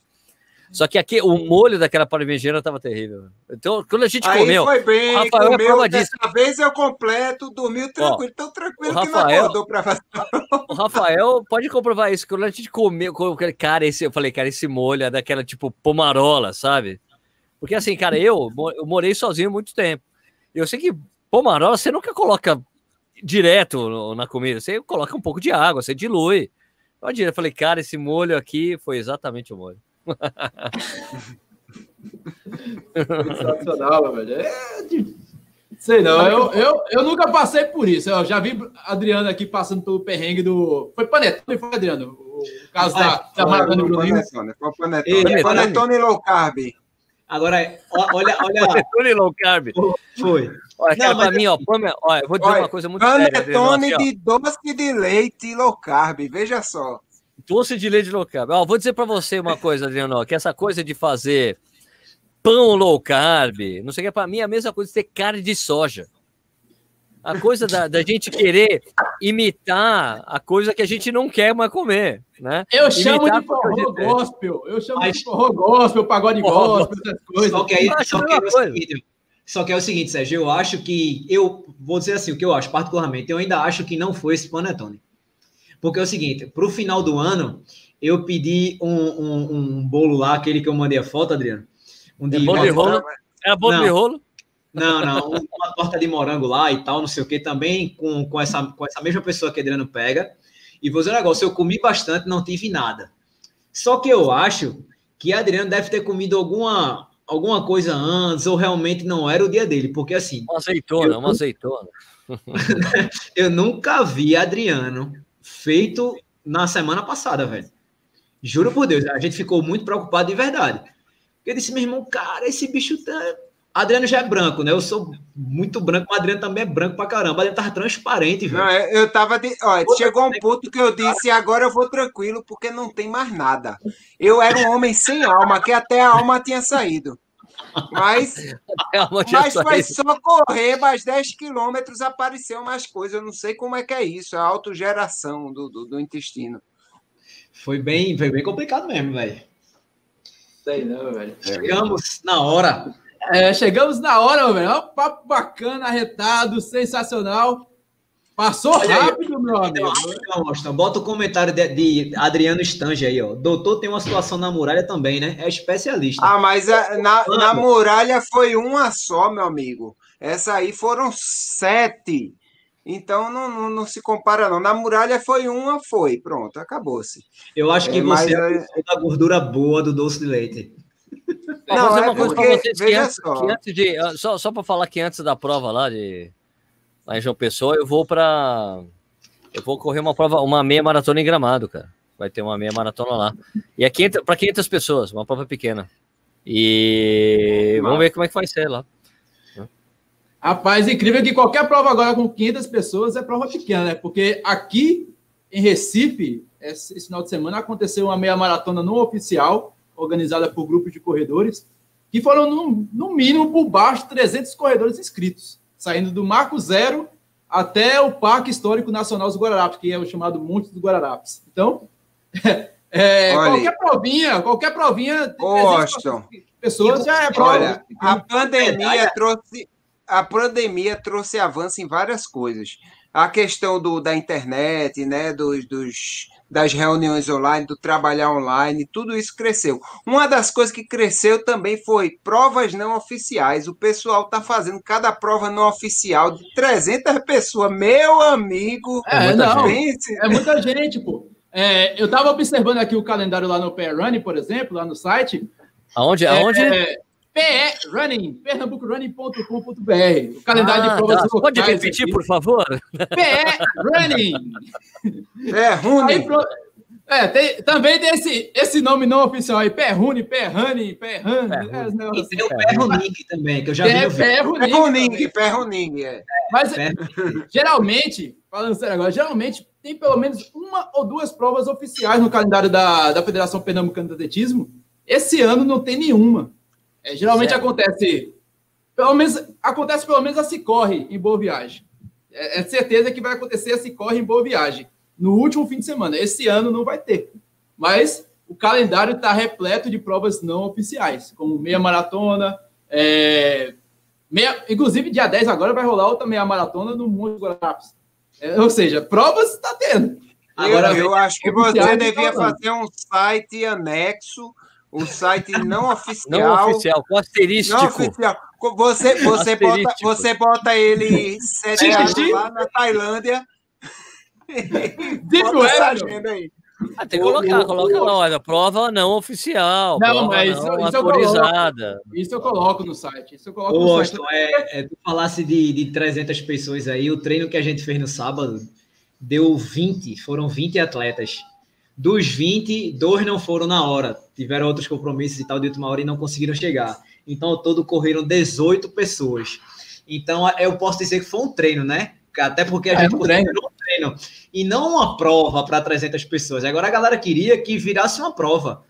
Só que aqui o molho daquela parmegiana estava terrível. Então, quando a gente Aí comeu. Foi bem, Rafael comeu, é prova disso. Dessa vez eu completo, dormiu tranquilo, Ó, tão tranquilo o Rafael, que não acordou para fazer. O Rafael pode comprovar isso. Quando a gente comeu, cara, esse, eu falei, cara, esse molho é daquela tipo pomarola, sabe? Porque assim, cara, eu, eu morei sozinho muito tempo. Eu sei que pomarola você nunca coloca direto na comida, você coloca um pouco de água, você dilui. Eu falei, cara, esse molho aqui foi exatamente o molho. Sensacional, velho. É, sei não, eu, eu, eu nunca passei por isso. Eu já vi Adriano aqui passando pelo perrengue do. Foi Panetone, foi, Adriano? O caso da, da Maratona do Panetone. Foi Panetone. Panetone low carb. Agora, olha, olha. Panetone low carb. Foi. Olha, cara, pra mim, ó, olha, eu vou dizer olha, uma coisa muito séria. Panetone de doce de leite low carb, veja só. Doce de leite low carb. Ó, vou dizer para você uma coisa, Adriano, que essa coisa de fazer pão low carb, não sei o que, para mim é a mesma coisa de ter carne de soja. A coisa da, da, gente querer imitar a coisa que a gente não quer mais comer, né? Eu chamo imitar de forró gospel, eu chamo Mas... de forró gospel, pagode gospel, essas coisas. Só que, aí, só, que é o seguinte, só que é o seguinte, Sérgio, eu acho que, eu vou dizer assim, o que eu acho particularmente, eu ainda acho que não foi esse panetone. Porque é o seguinte, para o final do ano, eu pedi um, um, um, bolo lá, aquele que eu mandei a foto, Adriano. Um de, é bolo de rolo? É bolo não, de rolo? Não, não, uma torta de morango lá e tal, não sei o que, também com, com, essa, com essa mesma pessoa que Adriano pega. E vou dizer um negócio, eu comi bastante, não tive nada. Só que eu acho que Adriano deve ter comido alguma, alguma coisa antes, ou realmente não era o dia dele, porque assim. Uma azeitona, eu, uma azeitona. eu nunca vi Adriano feito na semana passada, velho. Juro por Deus, a gente ficou muito preocupado de verdade. Eu disse, meu irmão, cara, esse bicho tá. Adriano já é branco, né? Eu sou muito branco, mas Adriano também é branco pra caramba. Ele tava transparente, velho. Não, eu tava. De... Olha, chegou um ponto que eu disse, agora eu vou tranquilo, porque não tem mais nada. Eu era um homem sem alma, que até a alma tinha saído. Mas, mas foi só correr mais 10 quilômetros, apareceu mais coisa. Eu não sei como é que é isso, a autogeração do, do, do intestino. Foi bem, foi bem complicado mesmo, velho. Sei não, velho. Chegamos na hora. É, chegamos na hora, velho. Um papo bacana, arretado, sensacional. Passou Olha rápido, aí, meu amigo. Então, bota o comentário de, de, Adriano Stange aí, ó. Doutor tem uma situação na muralha também, né? É especialista. Ah, mas a, na, na muralha foi uma só, meu amigo. Essa aí foram sete. Então não, não, não, se compara, não. Na muralha foi uma, foi. Pronto, acabou-se. Eu acho que é, você é a gordura boa do doce de leite. Não, é uma coisa para vocês que antes, que antes, de. Só, só para falar que antes da prova lá de lá em João Pessoa, eu vou para eu vou correr uma prova, uma meia maratona em Gramado, cara. Vai ter uma meia maratona lá. E é para 500 pessoas, uma prova pequena. E vamos ver como é que vai ser lá. Rapaz, incrível que qualquer prova agora com 500 pessoas é prova pequena, né? Porque aqui em Recife, esse, final de semana, aconteceu uma meia maratona não oficial, organizada por grupos de corredores, que foram no, no mínimo por baixo de 300 corredores inscritos saindo do Marco Zero até o Parque Histórico Nacional dos Guararapes, que é o chamado Monte dos Guararapes. Então, é, qualquer provinha, qualquer provinha, Austin, pessoas já é prova. Olha, a pandemia trouxe a pandemia trouxe avanço em várias coisas. A questão do, da internet, né, dos, dos das reuniões online, do trabalhar online, tudo isso cresceu. Uma das coisas que cresceu também foi provas não oficiais. O pessoal está fazendo cada prova não oficial de 300 pessoas. Meu amigo! É, é não, gente. é muita gente, pô. É, eu estava observando aqui o calendário lá no PR Running, por exemplo, lá no site. Aonde? Aonde? É, PE Running, pernambucorunning.com.br. O calendário ah, de provas tá. Pode repetir, aqui. por favor? PE Running. É, Running. É, tem, também tem esse, esse nome não oficial aí, Pé Rune, Pé Running, Pé Running. É, e tem o também, que eu já vi. É, Pé Running. Pé Running, é. Mas, geralmente, falando sério agora, geralmente tem pelo menos uma ou duas provas oficiais no calendário da, da Federação Pernambucana de Atletismo. Esse ano não tem nenhuma. É, geralmente certo. acontece, pelo menos acontece pelo menos a se corre em boa viagem. É, é, certeza que vai acontecer a se corre em boa viagem no último fim de semana. Esse ano não vai ter, mas o calendário está repleto de provas não oficiais, como meia maratona, é, meia, inclusive dia 10 agora vai rolar outra meia maratona no Monte Guararapes. É, ou seja, provas está tendo. Agora, eu, eu acho que você devia fazer um site anexo o site não oficial. Não oficial, com asterístico. Não oficial. Você, você, bota, você bota ele sediado lá na Tailândia. Essa agenda aí. Ah, tem que colocar, coloca lá, olha, prova não oficial. Não, mas isso, não isso autorizada. Eu coloco, isso eu coloco no site. Isso eu coloco Ô, no Austin, site. É, é, tu falasse de, de 300 pessoas aí, o treino que a gente fez no sábado deu 20, foram 20 atletas. Dos 20, dois não foram na hora. Tiveram outros compromissos e tal de última hora e não conseguiram chegar. Então, ao todo, correram 18 pessoas. Então, eu posso dizer que foi um treino, né? Até porque a é, gente um treino. um treino. E não uma prova para 300 pessoas. Agora, a galera queria que virasse uma prova.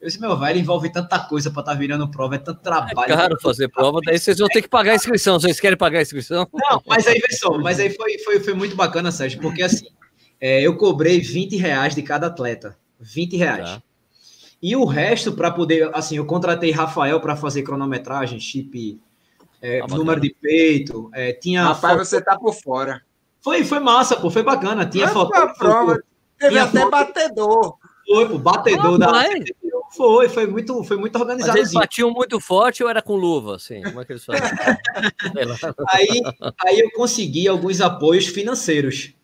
Eu disse, meu velho, envolve tanta coisa para estar tá virando prova, é tanto trabalho. É caro fazer prova, daí vocês vão ter que pagar a inscrição. Vocês querem pagar a inscrição? Não, mas aí, pessoal, mas aí foi, foi, foi muito bacana, Sérgio, porque assim, é, eu cobrei 20 reais de cada atleta. 20 reais. Tá. E o resto, para poder. Assim, eu contratei Rafael para fazer cronometragem, chip, é, tá número de peito. É, tinha. Rapaz, foto... você tá por fora. Foi, foi massa, pô, foi bacana. Tinha foto. Prova. Teve tinha até foto... batedor. Foi, o batedor ah, da. Foi, foi muito, foi muito organizado. Mas eles batiam muito forte ou era com luva, assim? Como é que eles faziam? aí, aí eu consegui alguns apoios financeiros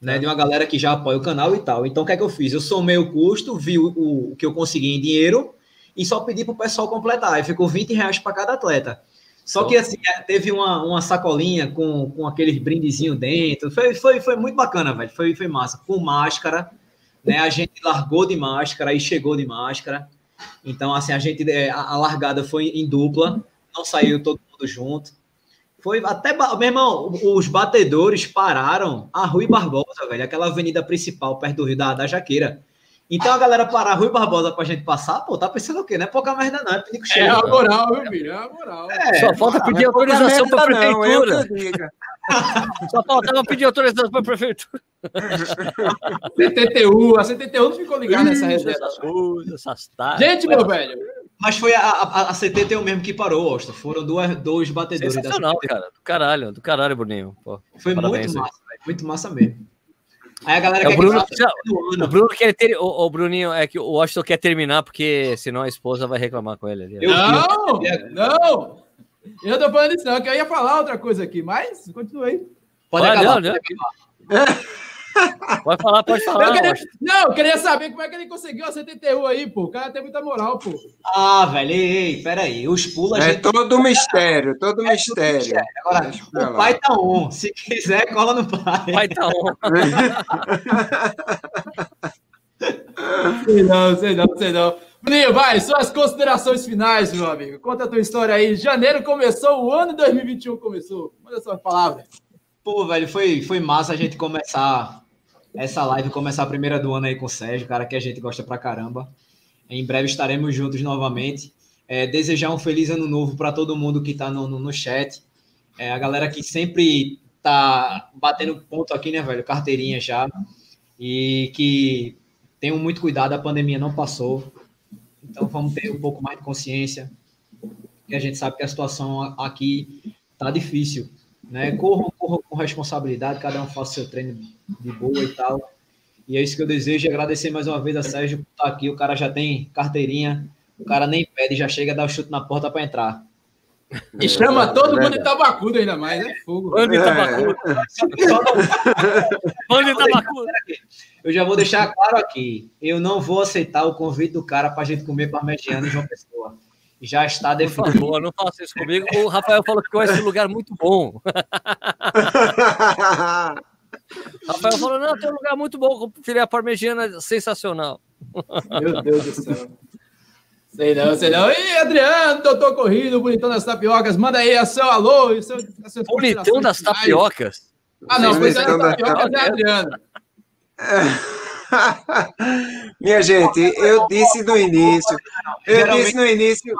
né, de uma galera que já apoia o canal e tal. Então, o que é que eu fiz? Eu somei o custo, vi o, o que eu consegui em dinheiro e só pedi para o pessoal completar. Aí ficou 20 reais para cada atleta. Só que assim, é, teve uma, uma sacolinha com, com aqueles brindezinho dentro. Foi, foi, foi muito bacana, velho. Foi, foi massa. Com máscara, né? A gente largou de máscara e chegou de máscara. Então, assim, a gente é, a largada foi em dupla, não saiu todo mundo junto. Foi até, meu irmão, os batedores pararam a Rui Barbosa, velho, aquela avenida principal perto do Rio da, da Jaqueira. Então a galera parar a Rui Barbosa pra gente passar, pô, tá pensando o quê? Não é pouca merda, não, é pedico cheio. É a moral, meu filho, é a moral. É, Só falta pedir é autorização pra prefeitura. Só faltava pedir autorização pra prefeitura. CTTU, a CTTU não ficou ligada nessa reserva. Gente, meu velho, mas foi a, a, a CT mesmo que parou, Austin. Foram duas, dois batedores Sensacional, da CT. cara. Do caralho, do caralho, Bruninho. Pô, foi muito massa, véio. muito massa mesmo. Aí a galera é, quer o Bruno, que o Bruno quer ter. O, o, Bruninho, é que o Washington quer terminar, porque senão a esposa vai reclamar com ele. Ali. Eu, não, eu, não! Eu tô falando isso, não, que eu ia falar outra coisa aqui, mas continue Pode acabar. Não, não. Pode falar, pode falar. Eu queria, não, eu queria saber como é que ele conseguiu a CTTU aí, pô. O cara tem muita moral, pô. Ah, velho, ei, peraí. Os pulos. É gente... todo mistério, todo é mistério. mistério. Agora, o pai tá on. Se quiser, cola no pai. Pai tá on. sei não, sei não, sei não. Bruninho, vai, suas considerações finais, meu amigo. Conta a tua história aí. Janeiro começou, o ano de 2021 começou. Manda suas palavras. Pô, velho, foi, foi massa a gente começar essa live, começar a primeira do ano aí com o Sérgio, cara que a gente gosta pra caramba. Em breve estaremos juntos novamente. É, desejar um feliz ano novo para todo mundo que está no, no, no, chat. É, a galera que sempre tá batendo ponto aqui, né, velho? Carteirinha já. E que tenham muito cuidado, a pandemia não passou. Então vamos ter um pouco mais de consciência. Que a gente sabe que a situação aqui tá difícil. Né? Corram, corram com responsabilidade, cada um faça seu treino de boa e tal. E é isso que eu desejo. Agradecer mais uma vez a Sérgio por estar aqui. O cara já tem carteirinha, o cara nem pede, já chega a dar o chute na porta para entrar. E chama é, todo é mundo de tabacudo ainda mais, é fogo. Bando de tabacudo. Bando de tabacudo. Eu já vou deixar claro aqui. Eu não vou aceitar o convite do cara para a gente comer parmegiana em João Pessoa. Já está definido. Por favor, não faça isso comigo. O Rafael falou que conhece um lugar muito bom. Rafael falou: não, tem um lugar muito bom com filé parmegiana sensacional. Meu Deus do céu. Sei não, sei não. E Adriano, doutor Corrido, bonitão das tapiocas, manda aí a seu alô. E seu, seu bonitão das tapiocas? Ah, não, bonitão das tapiocas é Adriano. Minha gente, eu disse no início. Eu disse no início.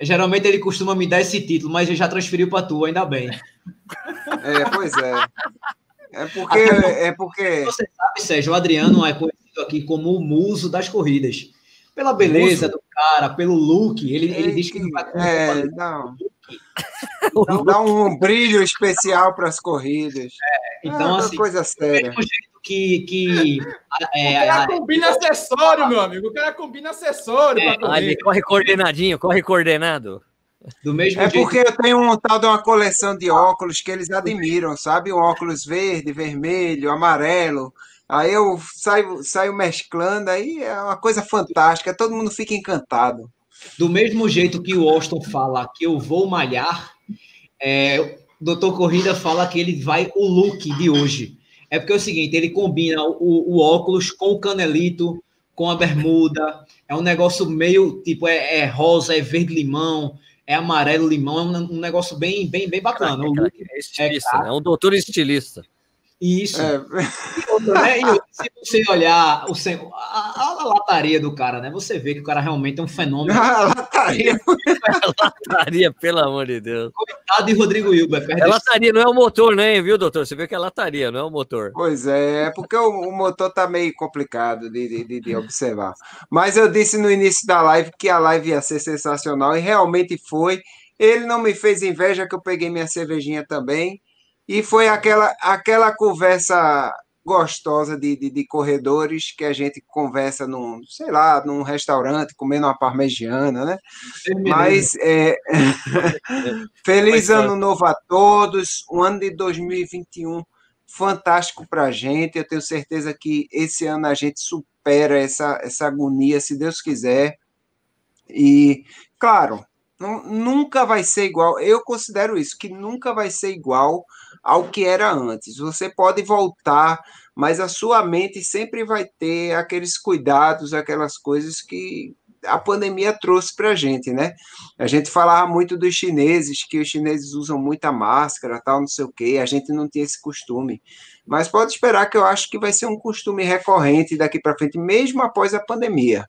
Geralmente ele costuma me dar esse título, mas ele já transferiu para tu, ainda bem. É, pois é. É porque, é porque. Você sabe, Sérgio, o Adriano é conhecido aqui como o muso das corridas. Pela beleza muso. do cara, pelo look. Ele, ele diz que não vai é, não. Dá um brilho especial para as corridas. É, então, é assim, coisa séria. Que. que é, o cara combina acessório, meu amigo. O cara combina acessório. É, ele corre coordenadinho, corre coordenado. Do mesmo é jeito... porque eu tenho um tal de uma coleção de óculos que eles admiram, sabe? Um óculos verde, vermelho, amarelo. Aí eu saio, saio mesclando, aí é uma coisa fantástica, todo mundo fica encantado. Do mesmo jeito que o Austin fala que eu vou malhar, é, o Doutor Corrida fala que ele vai o look de hoje. É porque é o seguinte, ele combina o, o óculos com o canelito, com a bermuda. É um negócio meio tipo é, é rosa, é verde limão, é amarelo limão, é um, um negócio bem, bem, bem bacana. é estilista, é, é um doutor estilista. Isso. É. Né? E, se você olhar o, a, a, lataria do cara, né? Você vê que o cara realmente é um fenômeno. a lataria. a lataria, pelo amor de Deus. Coitado de Rodrigo Hilber. É lataria, não é o motor, né, viu, doutor? Você vê que é lataria, não é o motor. Pois é, é porque o, o motor tá meio complicado de, de, de observar. Mas eu disse no início da live que a live ia ser sensacional e realmente foi. Ele não me fez inveja que eu peguei minha cervejinha também. E foi aquela, aquela conversa gostosa de, de, de, corredores que a gente conversa num, sei lá, num restaurante, comendo uma parmegiana, né? Mas é... feliz ano novo a todos, um ano de 2021 fantástico para a gente. Eu tenho certeza que esse ano a gente supera essa, essa agonia, se Deus quiser. E, claro, não, nunca vai ser igual. Eu considero isso, que nunca vai ser igual ao que era antes. Você pode voltar, mas a sua mente sempre vai ter aqueles cuidados, aquelas coisas que a pandemia trouxe para a gente, né? A gente falava muito dos chineses, que os chineses usam muita máscara, tal, não sei o quê, a gente não tinha esse costume. Mas pode esperar que eu acho que vai ser um costume recorrente daqui para frente, mesmo após a pandemia.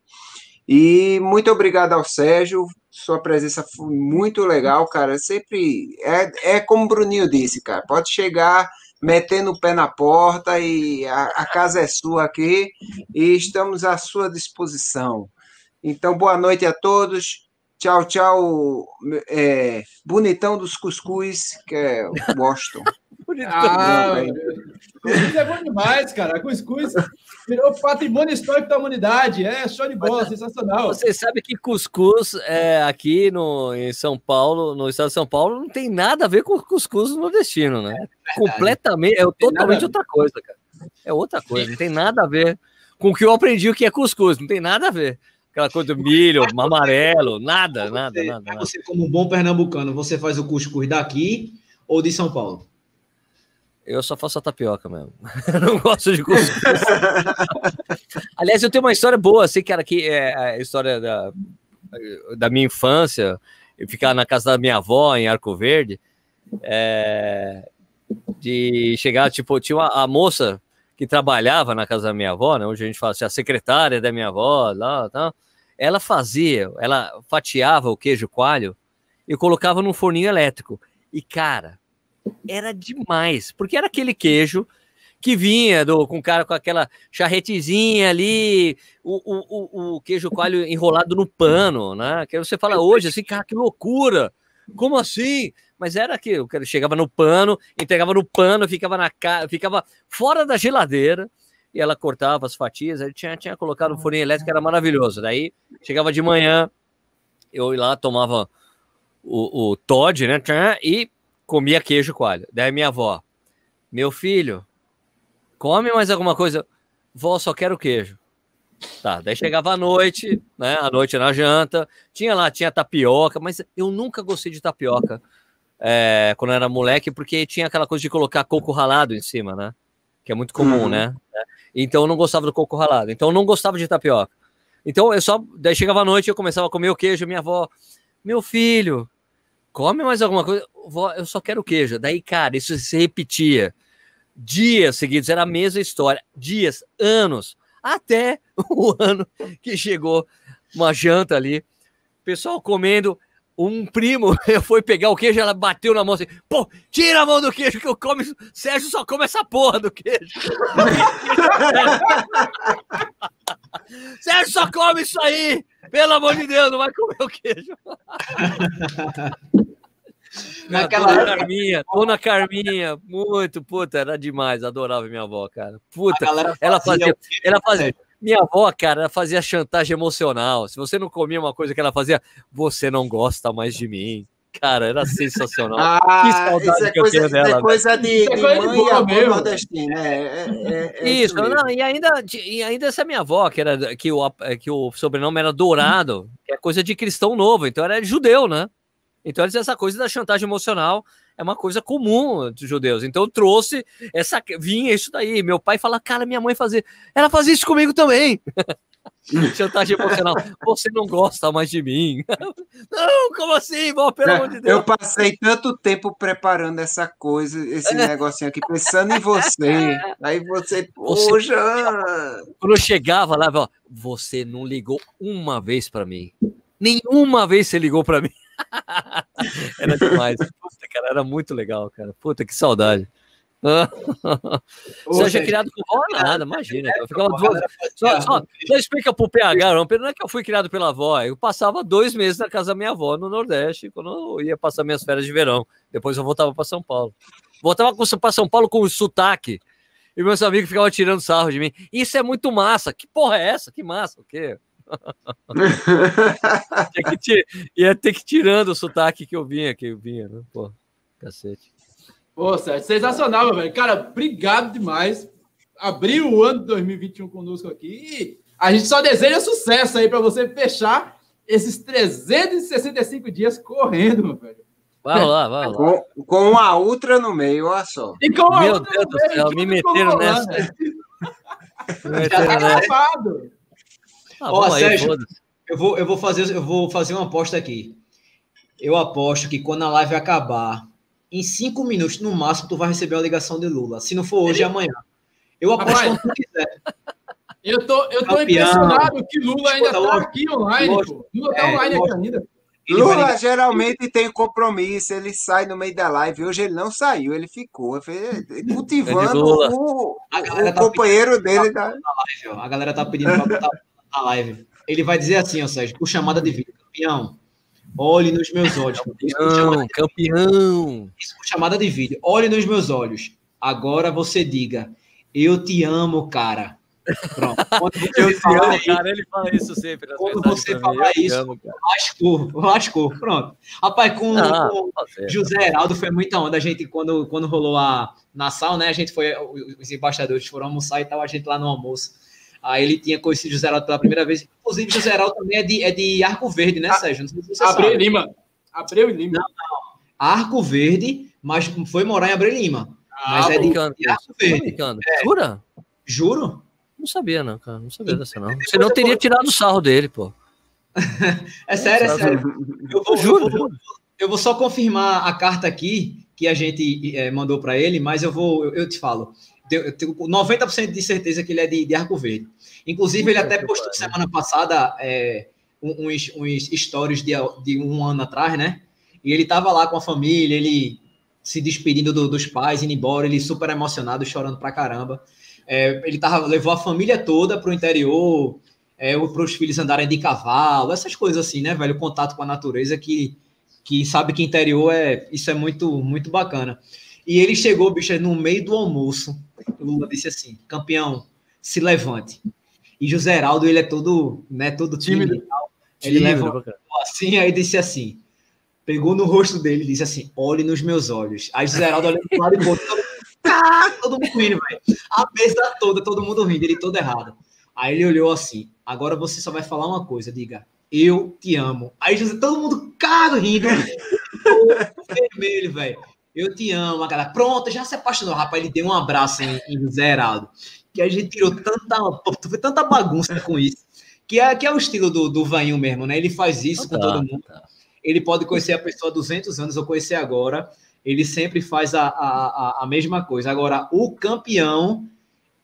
E muito obrigado ao Sérgio, sua presença foi muito legal, cara. Sempre é, é como o Bruninho disse, cara. Pode chegar metendo o pé na porta e a, a casa é sua aqui e estamos à sua disposição. Então, boa noite a todos. Tchau, tchau. É, bonitão dos cuscuz, que é o Boston. ah, cuscuz é bom demais, cara. Cuscuz virou patrimônio histórico da humanidade. É show de bola, sensacional. Você sabe que cuscuz é, aqui no, em São Paulo, no estado de São Paulo, não tem nada a ver com cuscuz nordestino, né? É Completamente, é totalmente outra coisa, cara. É outra coisa, não tem nada a ver com o que eu aprendi o que é cuscuz, não tem nada a ver. Aquela coisa do milho, amarelo, nada, nada, nada, nada. Você, como bom pernambucano, você faz o cuscuz daqui ou de São Paulo? Eu só faço a tapioca mesmo. não gosto de cuscuz. Aliás, eu tenho uma história boa, assim, cara, que é a história da, da minha infância, eu ficar na casa da minha avó em Arco Verde, é, de chegar, tipo, tinha uma, a moça que trabalhava na casa da minha avó, né, onde a gente fala assim, a secretária da minha avó, lá, tá, ela fazia, ela fatiava o queijo coalho e colocava num forninho elétrico. E, cara, era demais, porque era aquele queijo que vinha do, com o cara com aquela charretezinha ali, o, o, o, o queijo coalho enrolado no pano, né? Que você fala hoje assim, cara, que loucura! Como assim? Mas era que o chegava no pano, entregava no pano, ficava na ficava fora da geladeira, e ela cortava as fatias. Ele tinha, tinha colocado um forninho elétrico, era maravilhoso. Daí chegava de manhã, eu ia lá, tomava o, o Todd, né? E comia queijo coalho. Daí minha avó, meu filho, come mais alguma coisa? Vó, só quero queijo. Tá, daí chegava à noite, né? À noite na janta, tinha lá, tinha tapioca, mas eu nunca gostei de tapioca é, quando eu era moleque, porque tinha aquela coisa de colocar coco ralado em cima, né? Que é muito comum, uhum. né? Então eu não gostava do coco ralado, então eu não gostava de tapioca. Então eu só, daí chegava à noite, eu começava a comer o queijo, minha avó, meu filho, come mais alguma coisa, vó, eu só quero queijo. Daí, cara, isso se repetia dias seguidos, era a mesma história, dias, anos até o ano que chegou uma janta ali, pessoal comendo, um primo foi pegar o queijo, ela bateu na mão assim, pô, tira a mão do queijo que eu como, Sérgio só come essa porra do queijo. Sérgio só come isso aí, pelo amor de Deus, não vai comer o queijo. Naquela dona Carminha, dona Carminha, muito, puta, era demais, adorava minha avó, cara. Puta, ela fazia, ela fazia, minha avó, cara, ela fazia chantagem emocional. Se você não comia uma coisa que ela fazia, você não gosta mais de mim. Cara, era sensacional. Ah, que saudade isso é que coisa, eu dela. É coisa de, de é mãe e avó nordestina. É, é, é, é isso, isso não, e ainda, e ainda essa minha avó, que, era, que, o, que o sobrenome era Dourado, que é coisa de cristão novo, então era judeu, né? Então, essa coisa da chantagem emocional é uma coisa comum dos judeus. Então, eu trouxe essa. Vinha isso daí. Meu pai fala, cara, minha mãe fazia. Ela fazia isso comigo também. chantagem emocional. Você não gosta mais de mim. não, como assim, vó? Pelo amor de Deus. Eu passei tanto tempo preparando essa coisa, esse é. negocinho aqui, pensando em você. Aí você, poxa. Você... Quando eu chegava lá, você não ligou uma vez para mim. Nenhuma vez você ligou para mim. era demais. Puta, cara, era muito legal, cara. Puta, que saudade. Você já criado com vó nada, imagina. Eu ficava duas... só, só, só explica pro PH, não, não é que eu fui criado pela avó, eu passava dois meses na casa da minha avó no Nordeste, quando eu ia passar minhas férias de verão. Depois eu voltava para São Paulo. Voltava para São Paulo com sotaque. E meus amigos ficavam tirando sarro de mim. Isso é muito massa. Que porra é essa? Que massa, o quê? que ia ter que tirando o sotaque que eu vinha, que eu vinha, né? Pô, cacete. Pô, Sérgio, sensacional, velho. Cara, obrigado demais. Abriu o ano de 2021 conosco aqui. E a gente só deseja sucesso aí para você fechar esses 365 dias correndo, meu velho. Vai lá, vai lá. Com, com a Ultra no meio, olha só. E com Meu Deus do céu, me meteram nessa. me meteram nessa. Ah, Ó, Sérgio, eu vou, eu, vou fazer, eu vou fazer uma aposta aqui. Eu aposto que quando a live acabar, em cinco minutos, no máximo, tu vai receber a ligação de Lula. Se não for hoje, é amanhã. Eu aposto Rapaz, quando tu quiser. Eu tô, eu tô impressionado que Lula ainda tá aqui online. Lula tá é, online aqui ainda. Lula geralmente tem compromisso, ele sai no meio da live. Hoje ele não saiu, ele ficou cultivando o, o tá companheiro dele. Da... Live, a galera tá pedindo para botar na live. Ele vai dizer assim, ó, Sérgio, por chamada de vídeo, campeão, olhe nos meus olhos. Campeão, campeão. Isso por chamada de vídeo. Olhe nos meus olhos. Agora você diga, eu te amo, cara. Pronto. Quando eu cara, ele fala isso sempre. Quando você fala isso, amo, lascou, lascou. Pronto. Rapaz, com, ah, com José Heraldo foi muita onda. A gente, quando, quando rolou a Nassau, né? A gente foi, os embaixadores foram almoçar e tal, a gente lá no almoço. Aí ele tinha conhecido José Heraldo pela primeira vez. Inclusive, José Heraldo também é de, é de Arco Verde, né, Sérgio? Não sei se você Abreu sabe. Lima. Abreu e Lima. Não, não. Arco Verde, mas foi morar em Abreu Lima. Ah, mas é de, de Arco Verde. É. Jura? Juro? Não sabia, não, cara. Não sabia dessa, não. Você não teria tirado o sarro dele, pô. é sério, é sério. Eu vou, juro, eu, vou, eu vou só confirmar a carta aqui que a gente é, mandou para ele, mas eu vou, eu, eu te falo eu tenho 90% de certeza que ele é de, de Arco Verde. Inclusive, ele até postou semana passada é, uns, uns stories de, de um ano atrás, né? E ele tava lá com a família, ele se despedindo do, dos pais, indo embora, ele super emocionado, chorando pra caramba. É, ele tava, levou a família toda pro interior, é, para os filhos andarem de cavalo, essas coisas assim, né, velho? Contato com a natureza que, que sabe que interior é isso é muito, muito bacana. E ele chegou, bicho, no meio do almoço. O Lula disse assim: campeão, se levante. E José Heraldo, ele é todo, né, todo tímido. tímido. Ele levantou assim, aí disse assim, pegou no rosto dele e disse assim, olhe nos meus olhos. Aí José Heraldo olhou pro lado e botou, todo mundo rindo, velho. A mesa toda, todo mundo rindo, ele todo errado. Aí ele olhou assim, agora você só vai falar uma coisa, diga, eu te amo. Aí José, todo mundo caro rindo, vermelho, velho. Eu te amo, a galera. Pronto, já se apaixonou. Rapaz, ele deu um abraço em, em Heraldo. Que a gente tirou tanta, tanta bagunça com isso. Que é, que é o estilo do, do Vainho mesmo, né? Ele faz isso com todo mundo. Ele pode conhecer a pessoa há 200 anos ou conhecer agora. Ele sempre faz a, a, a, mesma coisa. Agora, o campeão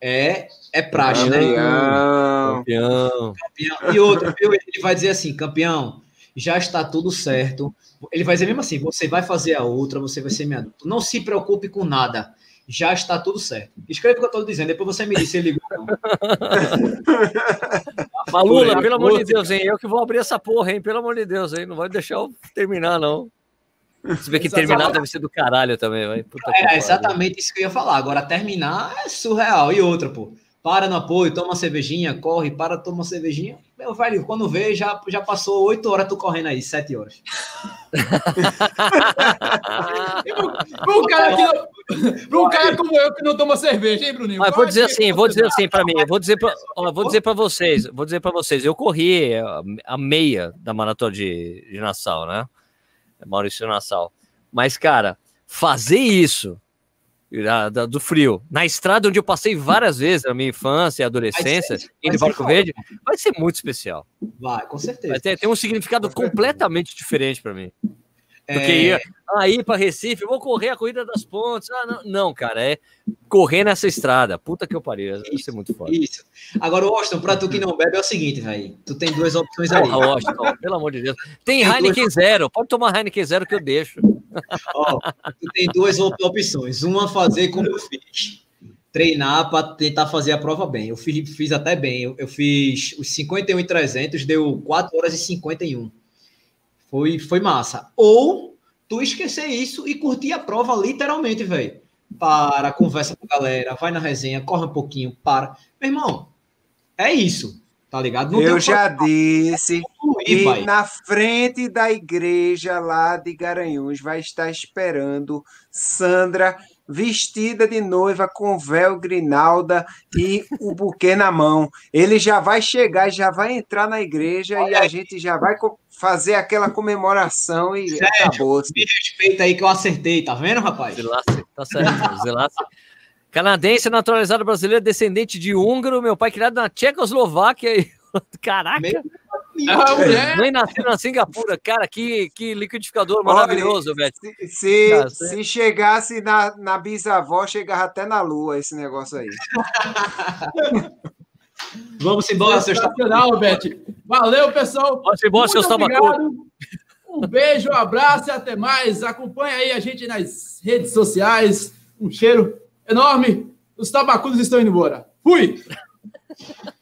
é, é praxe, né? Campeão. campeão. E outro, ele vai dizer assim: campeão, já está tudo certo. Ele vai dizer mesmo assim: você vai fazer a outra, você vai ser minha adulto. Não se preocupe com nada. Já está tudo certo. Escreve o que eu estou dizendo, depois você me diz se ele ligou ou não. Malula, pelo amor de Deus, hein? Eu que vou abrir essa porra, hein? Pelo amor de Deus, hein? Não vai deixar eu terminar, não. Se vê que terminar deve ser do caralho também, vai. Puta é, exatamente isso que eu ia falar. Agora, terminar é surreal. E outra, pô para no apoio, toma uma cervejinha, corre, para, toma uma cervejinha. Meu velho, quando vê, já, já passou oito horas tu correndo aí, sete horas. um, cara que, um cara como eu que não toma cerveja, hein, Bruninho? Mas vou dizer assim, vou dizer assim para mim, vou dizer para, vou dizer para vocês, vou dizer para vocês, eu corri a meia da maratona de, de Nassau, né? Maurício Nassau. Mas cara, fazer isso da, da, do frio. Na estrada onde eu passei várias vezes na minha infância e adolescência, indo Barco Verde, vai ser muito especial. Vai, com certeza. Vai ter, tem um significado completamente diferente para mim. Porque é... aí para Recife, vou correr a corrida das pontes. Ah, não, não, cara, é correr nessa estrada. Puta que eu pariu, vai ser muito foda. Isso. Agora, Austin, para tu que não bebe é o seguinte, velho. Tu tem duas opções aí. Ah, Austin, pelo amor de Deus. Tem, tem Heineken duas... Zero. Pode tomar Heineken Zero que eu deixo. Ó, tem duas opções. Uma fazer como eu fiz. Treinar para tentar fazer a prova bem. Eu fiz, fiz até bem. Eu, eu fiz os 51 e 300, deu 4 horas e 51 foi, foi massa. Ou tu esquecer isso e curtir a prova literalmente, velho. Para, conversa com a galera, vai na resenha, corre um pouquinho, para. Meu irmão, é isso, tá ligado? Não Eu já disse. E na frente da igreja lá de Garanhuns vai estar esperando Sandra vestida de noiva com véu grinalda e o buquê na mão. Ele já vai chegar, já vai entrar na igreja Olha e a gente já vai fazer aquela comemoração e Sérgio, acabou. Me respeita aí que eu acertei, tá vendo, rapaz? Zilasse, tá certo, Zilasse. Canadense naturalizado brasileiro, descendente de húngaro, meu pai criado na Tchecoslováquia. Caraca! Meu ah, Nem nasceu na Singapura. Cara, que, que liquidificador maravilhoso, velho. Se, se, Cara, se chegasse na, na bisavó, chegava até na lua esse negócio aí. Vamos embora, seu estacional, Beth. Valeu, pessoal. Vamos embora, seu tabacudo. Um beijo, um abraço e até mais. Acompanhe aí a gente nas redes sociais. Um cheiro enorme. Os tabacudos estão indo embora. Fui!